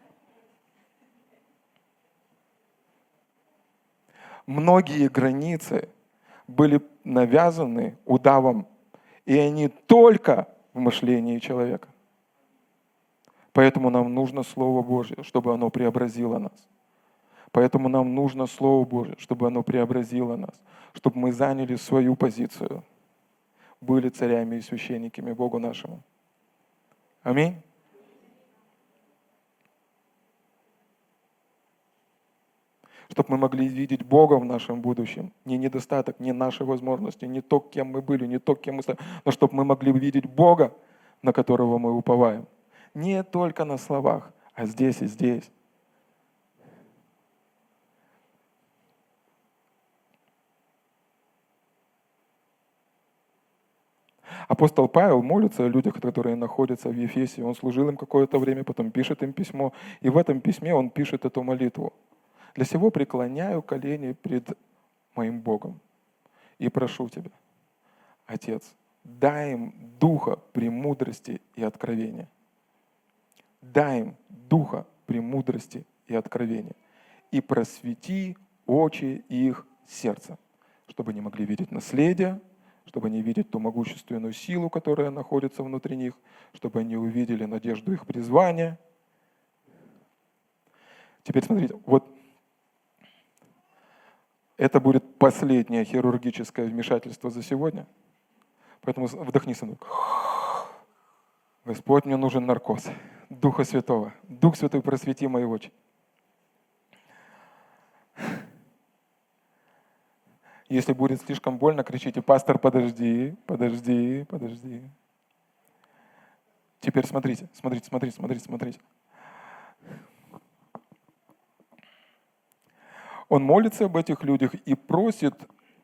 [SPEAKER 1] Многие границы были навязаны удавом, и они только в мышлении человека. Поэтому нам нужно Слово Божье, чтобы оно преобразило нас. Поэтому нам нужно Слово Божье, чтобы оно преобразило нас, чтобы мы заняли свою позицию, были царями и священниками Богу нашему. Аминь. Чтобы мы могли видеть Бога в нашем будущем. Не недостаток, не наши возможности, не то, кем мы были, не то, кем мы стали, но чтобы мы могли видеть Бога, на которого мы уповаем. Не только на словах, а здесь и здесь. Апостол Павел молится о людях, которые находятся в Ефесе. Он служил им какое-то время, потом пишет им письмо. И в этом письме он пишет эту молитву. «Для сего преклоняю колени пред моим Богом и прошу Тебя, Отец, дай им духа премудрости и откровения. Дай им духа премудрости и откровения. И просвети очи их сердца, чтобы они могли видеть наследие, чтобы они видели ту могущественную силу, которая находится внутри них, чтобы они увидели надежду их призвания. Теперь смотрите, вот это будет последнее хирургическое вмешательство за сегодня. Поэтому вдохни со мной. Господь, мне нужен наркоз. Духа Святого. Дух Святой, просвети мои очи. Если будет слишком больно, кричите, пастор, подожди, подожди, подожди. Теперь смотрите, смотрите, смотрите, смотрите, смотрите. Он молится об этих людях и просит,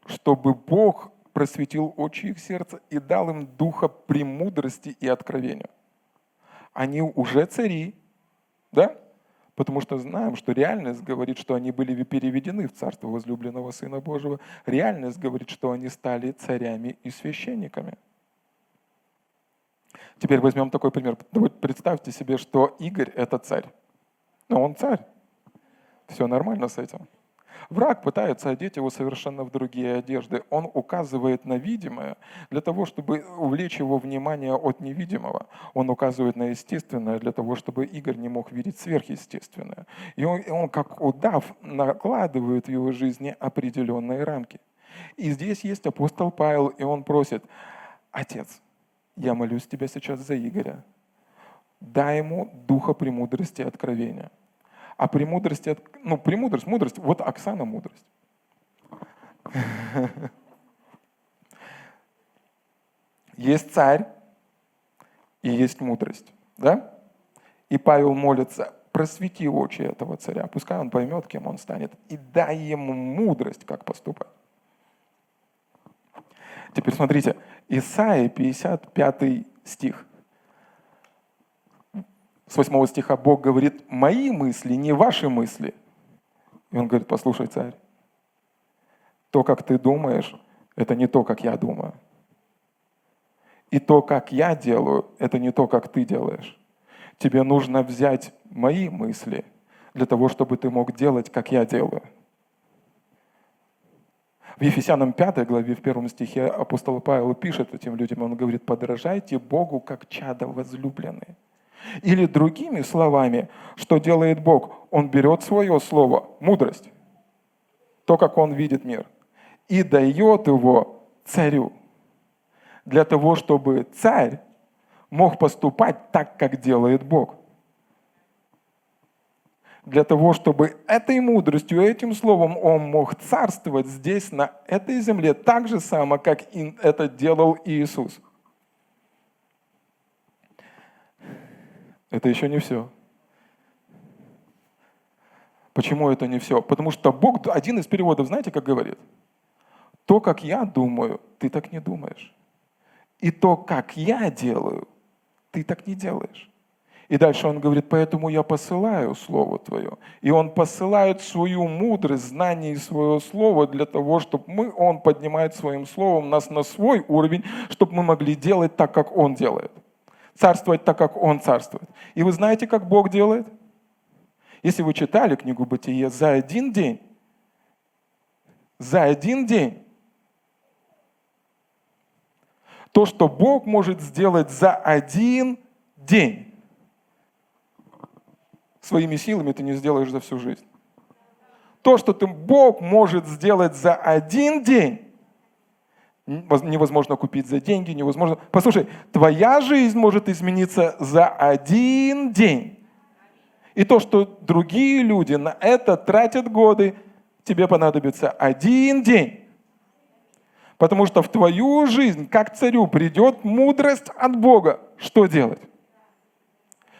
[SPEAKER 1] чтобы Бог просветил очи их сердца и дал им духа премудрости и откровения. Они уже цари, да? Потому что знаем, что реальность говорит, что они были переведены в Царство возлюбленного Сына Божьего. Реальность говорит, что они стали царями и священниками. Теперь возьмем такой пример. Представьте себе, что Игорь – это царь. Но он царь. Все нормально с этим. Враг пытается одеть его совершенно в другие одежды. Он указывает на видимое для того, чтобы увлечь его внимание от невидимого. Он указывает на естественное для того, чтобы Игорь не мог видеть сверхъестественное. И он, он как удав, накладывает в его жизни определенные рамки. И здесь есть апостол Павел, и он просит, «Отец, я молюсь тебя сейчас за Игоря. Дай ему духа премудрости и откровения» а премудрости, ну, премудрость, мудрость, вот Оксана мудрость. [laughs] Есть царь и есть мудрость, да? И Павел молится, просвети очи этого царя, пускай он поймет, кем он станет, и дай ему мудрость, как поступать. Теперь смотрите, Исаия 55 стих с 8 стиха Бог говорит, мои мысли, не ваши мысли. И он говорит, послушай, царь, то, как ты думаешь, это не то, как я думаю. И то, как я делаю, это не то, как ты делаешь. Тебе нужно взять мои мысли для того, чтобы ты мог делать, как я делаю. В Ефесянам 5 главе, в первом стихе апостол Павел пишет этим людям, он говорит, подражайте Богу, как чадо возлюбленные. Или другими словами, что делает Бог? Он берет свое слово, мудрость, то, как он видит мир, и дает его царю. Для того, чтобы царь мог поступать так, как делает Бог. Для того, чтобы этой мудростью, этим словом он мог царствовать здесь, на этой земле, так же само, как это делал Иисус. Это еще не все. Почему это не все? Потому что Бог, один из переводов, знаете, как говорит? То, как я думаю, ты так не думаешь. И то, как я делаю, ты так не делаешь. И дальше он говорит, поэтому я посылаю Слово Твое. И он посылает свою мудрость, знание и свое Слово для того, чтобы мы, он поднимает своим Словом нас на свой уровень, чтобы мы могли делать так, как он делает. Царствовать так, как он царствует. И вы знаете, как Бог делает? Если вы читали книгу Бытие, за один день, за один день, то, что Бог может сделать за один день, своими силами ты не сделаешь за всю жизнь. То, что ты, Бог может сделать за один день, невозможно купить за деньги, невозможно. Послушай, твоя жизнь может измениться за один день. И то, что другие люди на это тратят годы, тебе понадобится один день. Потому что в твою жизнь, как царю, придет мудрость от Бога. Что делать?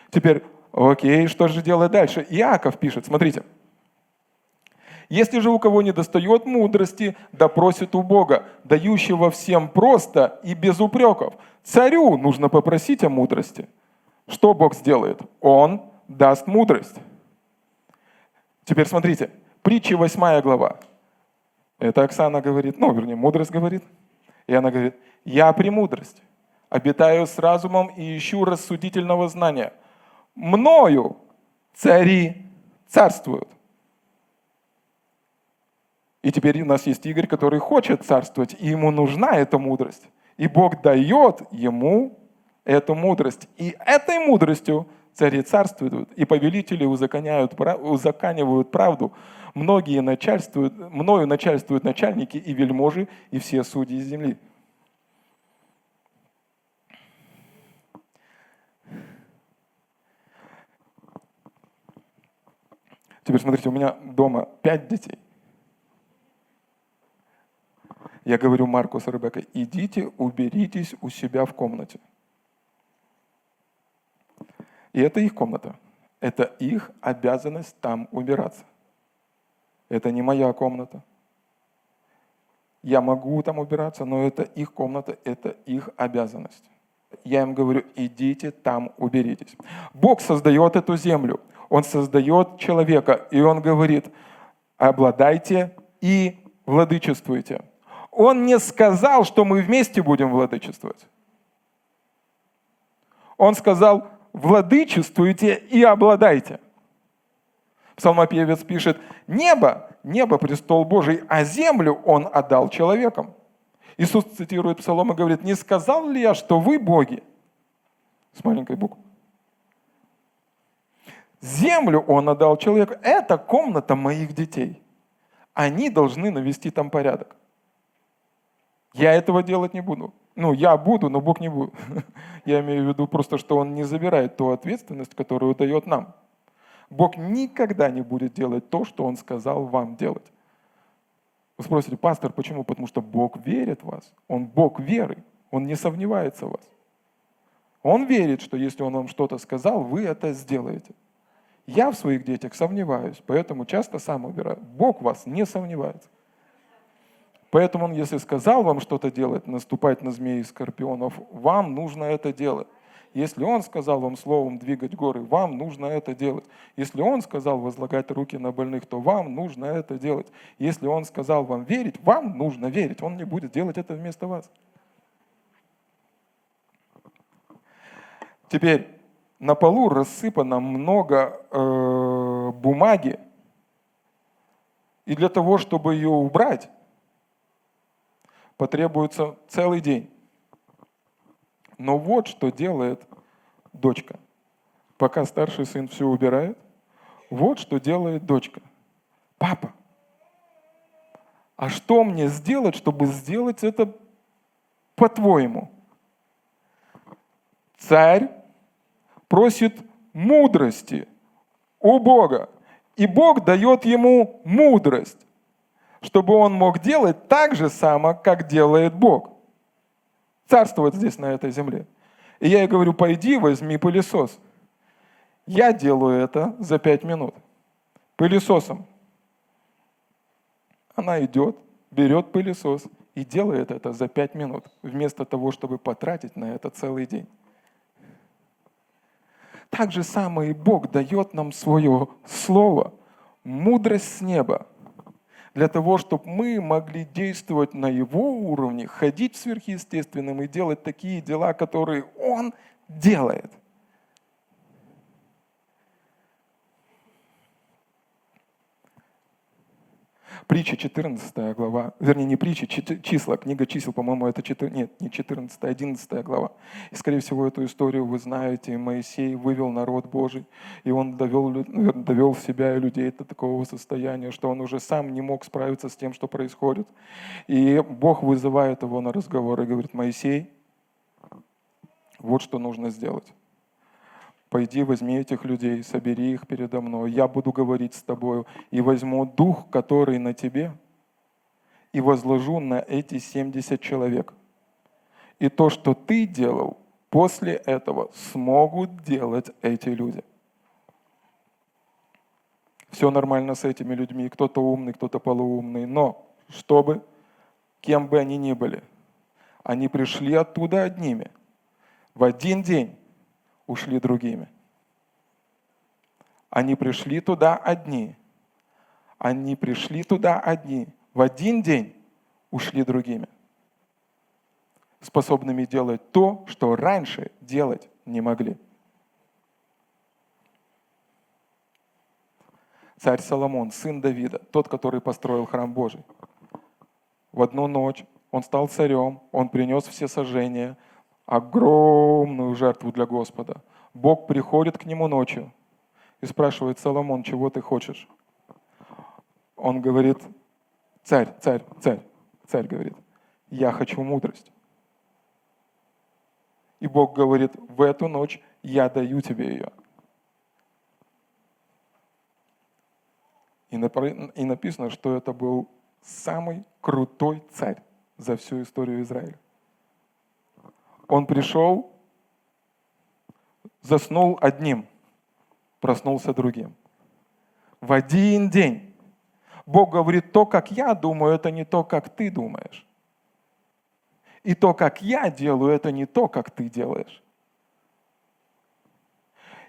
[SPEAKER 1] Теперь, окей, что же делать дальше? Иаков пишет, смотрите. Если же у кого не достает мудрости, да просит у Бога, дающего всем просто и без упреков. Царю нужно попросить о мудрости. Что Бог сделает? Он даст мудрость. Теперь смотрите, притча 8 глава. Это Оксана говорит, ну, вернее, мудрость говорит. И она говорит, я премудрость, обитаю с разумом и ищу рассудительного знания. Мною цари царствуют. И теперь у нас есть Игорь, который хочет царствовать, и ему нужна эта мудрость. И Бог дает ему эту мудрость. И этой мудростью цари царствуют, и повелители узаконяют, узаканивают правду. Многие начальствуют, мною начальствуют начальники и вельможи, и все судьи земли. Теперь смотрите, у меня дома пять детей. Я говорю Марку с Ребеккой, идите, уберитесь у себя в комнате. И это их комната. Это их обязанность там убираться. Это не моя комната. Я могу там убираться, но это их комната, это их обязанность. Я им говорю, идите там уберитесь. Бог создает эту землю. Он создает человека, и он говорит, обладайте и владычествуйте. Он не сказал, что мы вместе будем владычествовать. Он сказал, владычествуйте и обладайте. Псалмопевец пишет, небо, небо престол Божий, а землю он отдал человекам. Иисус цитирует Псалом и говорит, не сказал ли я, что вы боги? С маленькой буквы. Землю он отдал человеку. Это комната моих детей. Они должны навести там порядок. Я этого делать не буду. Ну, я буду, но Бог не будет. [laughs] Я имею в виду просто, что Он не забирает ту ответственность, которую дает нам. Бог никогда не будет делать то, что Он сказал вам делать. Вы спросите, пастор, почему? Потому что Бог верит в вас. Он Бог веры. Он не сомневается в вас. Он верит, что если Он вам что-то сказал, вы это сделаете. Я в своих детях сомневаюсь, поэтому часто сам убираю. Бог вас не сомневается. Поэтому он, если сказал вам что-то делать, наступать на змеи и скорпионов, вам нужно это делать. Если Он сказал вам словом двигать горы, вам нужно это делать. Если Он сказал возлагать руки на больных, то вам нужно это делать. Если Он сказал вам верить, вам нужно верить. Он не будет делать это вместо вас. Теперь на полу рассыпано много э, бумаги, и для того, чтобы ее убрать, потребуется целый день. Но вот что делает дочка. пока старший сын все убирает, вот что делает дочка. Папа, а что мне сделать, чтобы сделать это по-твоему? Царь просит мудрости у Бога. И Бог дает ему мудрость, чтобы он мог делать так же само, как делает Бог. Царствовать здесь, на этой земле. И я ей говорю, пойди, возьми пылесос. Я делаю это за пять минут. Пылесосом. Она идет, берет пылесос и делает это за пять минут, вместо того, чтобы потратить на это целый день. Так же самое и Бог дает нам свое слово, мудрость с неба, для того, чтобы мы могли действовать на Его уровне, ходить в сверхъестественном и делать такие дела, которые Он делает. Притча 14 глава, вернее не притча, числа, книга чисел, по-моему, это 4, нет, не 14, 11 глава. И, скорее всего, эту историю вы знаете. Моисей вывел народ Божий, и он довел, довел себя и людей до такого состояния, что он уже сам не мог справиться с тем, что происходит. И Бог вызывает его на разговор и говорит, Моисей, вот что нужно сделать пойди возьми этих людей, собери их передо мной, я буду говорить с тобою, и возьму дух, который на тебе, и возложу на эти 70 человек. И то, что ты делал, после этого смогут делать эти люди. Все нормально с этими людьми, кто-то умный, кто-то полуумный, но чтобы, кем бы они ни были, они пришли оттуда одними. В один день ушли другими. Они пришли туда одни. Они пришли туда одни. В один день ушли другими. Способными делать то, что раньше делать не могли. Царь Соломон, сын Давида, тот, который построил храм Божий. В одну ночь он стал царем, он принес все сожжения, огромную жертву для Господа. Бог приходит к нему ночью и спрашивает, Соломон, чего ты хочешь? Он говорит, царь, царь, царь, царь говорит, я хочу мудрость. И Бог говорит, в эту ночь я даю тебе ее. И написано, что это был самый крутой царь за всю историю Израиля. Он пришел, заснул одним, проснулся другим. В один день. Бог говорит, то, как я думаю, это не то, как ты думаешь. И то, как я делаю, это не то, как ты делаешь.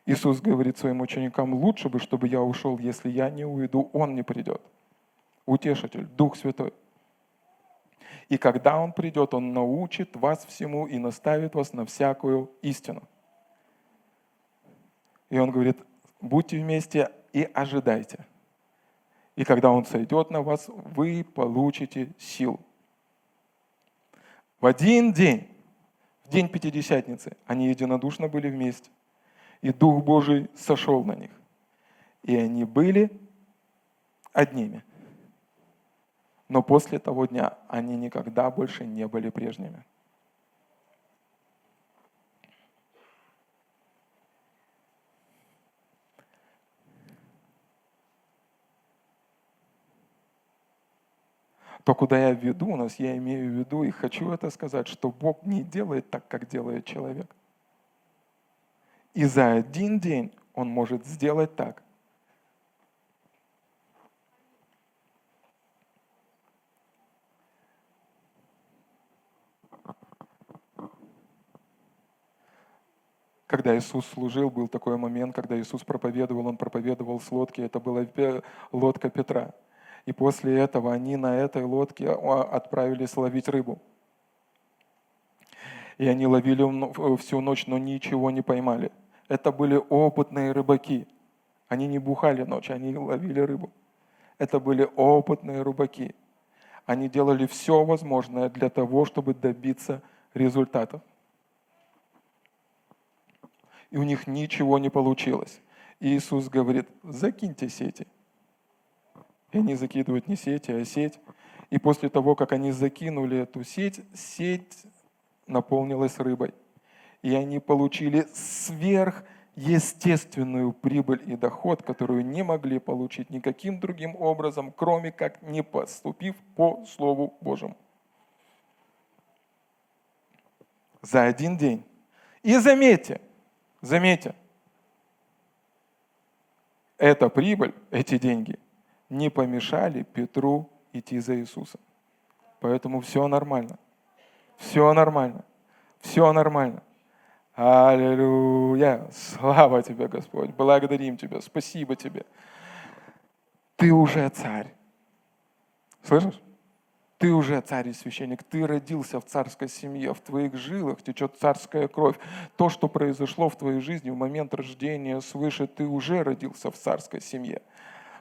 [SPEAKER 1] Иисус говорит своим ученикам, лучше бы, чтобы я ушел, если я не уйду, Он не придет. Утешитель, Дух Святой. И когда Он придет, Он научит вас всему и наставит вас на всякую истину. И Он говорит, будьте вместе и ожидайте. И когда Он сойдет на вас, вы получите силу. В один день, в день Пятидесятницы, они единодушно были вместе. И Дух Божий сошел на них. И они были одними – но после того дня они никогда больше не были прежними. То, куда я веду нас, я имею в виду и хочу это сказать, что Бог не делает так, как делает человек. И за один день Он может сделать так, когда Иисус служил, был такой момент, когда Иисус проповедовал, Он проповедовал с лодки, это была лодка Петра. И после этого они на этой лодке а, отправились ловить рыбу. И они ловили всю ночь, но ничего не поймали. Это были опытные рыбаки. Они не бухали ночь, они ловили рыбу. Это были опытные рыбаки. Они делали все возможное для того, чтобы добиться результатов. И у них ничего не получилось. И Иисус говорит, закиньте сети. И они закидывают не сети, а сеть. И после того, как они закинули эту сеть, сеть наполнилась рыбой. И они получили сверхъестественную прибыль и доход, которую не могли получить никаким другим образом, кроме как не поступив по Слову Божьему. За один день. И заметьте, заметьте, эта прибыль, эти деньги не помешали Петру идти за Иисусом. Поэтому все нормально. Все нормально. Все нормально. Аллилуйя. Слава тебе, Господь. Благодарим тебя. Спасибо тебе. Ты уже царь. Слышишь? Ты уже царь и священник, ты родился в царской семье, в твоих жилах течет царская кровь. То, что произошло в твоей жизни в момент рождения свыше, ты уже родился в царской семье.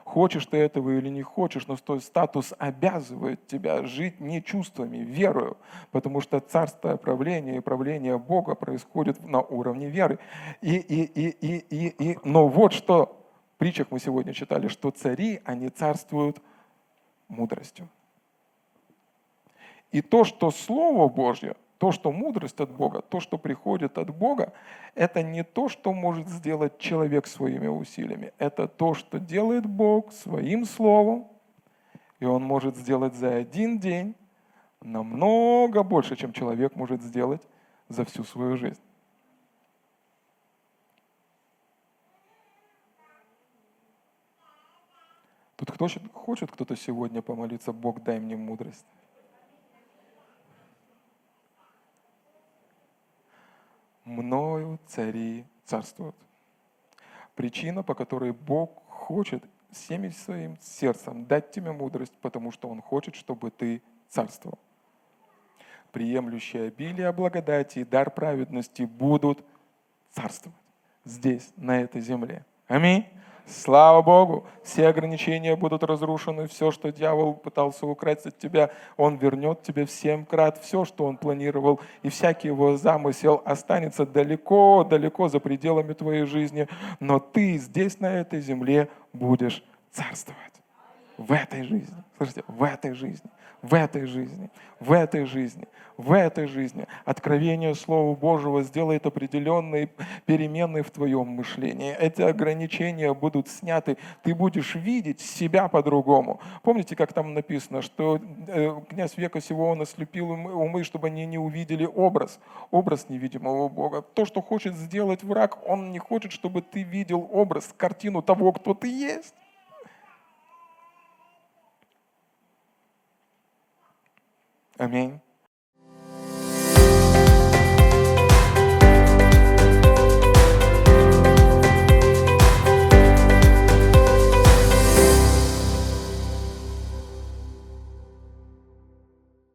[SPEAKER 1] Хочешь ты этого или не хочешь, но твой статус обязывает тебя жить не чувствами, верою, потому что царство правление и правление Бога происходит на уровне веры. И, и, и, и, и, и, но вот что в притчах мы сегодня читали, что цари, они царствуют мудростью. И то, что Слово Божье, то, что мудрость от Бога, то, что приходит от Бога, это не то, что может сделать человек своими усилиями. Это то, что делает Бог своим Словом. И Он может сделать за один день намного больше, чем человек может сделать за всю свою жизнь. Тут кто хочет кто-то сегодня помолиться, Бог дай мне мудрость? Мною цари царствуют. Причина, по которой Бог хочет всеми своим сердцем дать тебе мудрость, потому что Он хочет, чтобы ты царствовал. Приемлющие обилие благодати и дар праведности будут царствовать здесь, на этой земле. Аминь. Слава Богу, все ограничения будут разрушены, все, что дьявол пытался украсть от тебя, он вернет тебе всем крат, все, что он планировал, и всякий его замысел останется далеко-далеко за пределами твоей жизни, но ты здесь, на этой земле, будешь царствовать. В этой жизни, слышите, в этой жизни в этой жизни, в этой жизни, в этой жизни. Откровение Слова Божьего сделает определенные перемены в твоем мышлении. Эти ограничения будут сняты. Ты будешь видеть себя по-другому. Помните, как там написано, что э, князь века сего он ослепил умы, чтобы они не увидели образ, образ невидимого Бога. То, что хочет сделать враг, он не хочет, чтобы ты видел образ, картину того, кто ты есть. Аминь.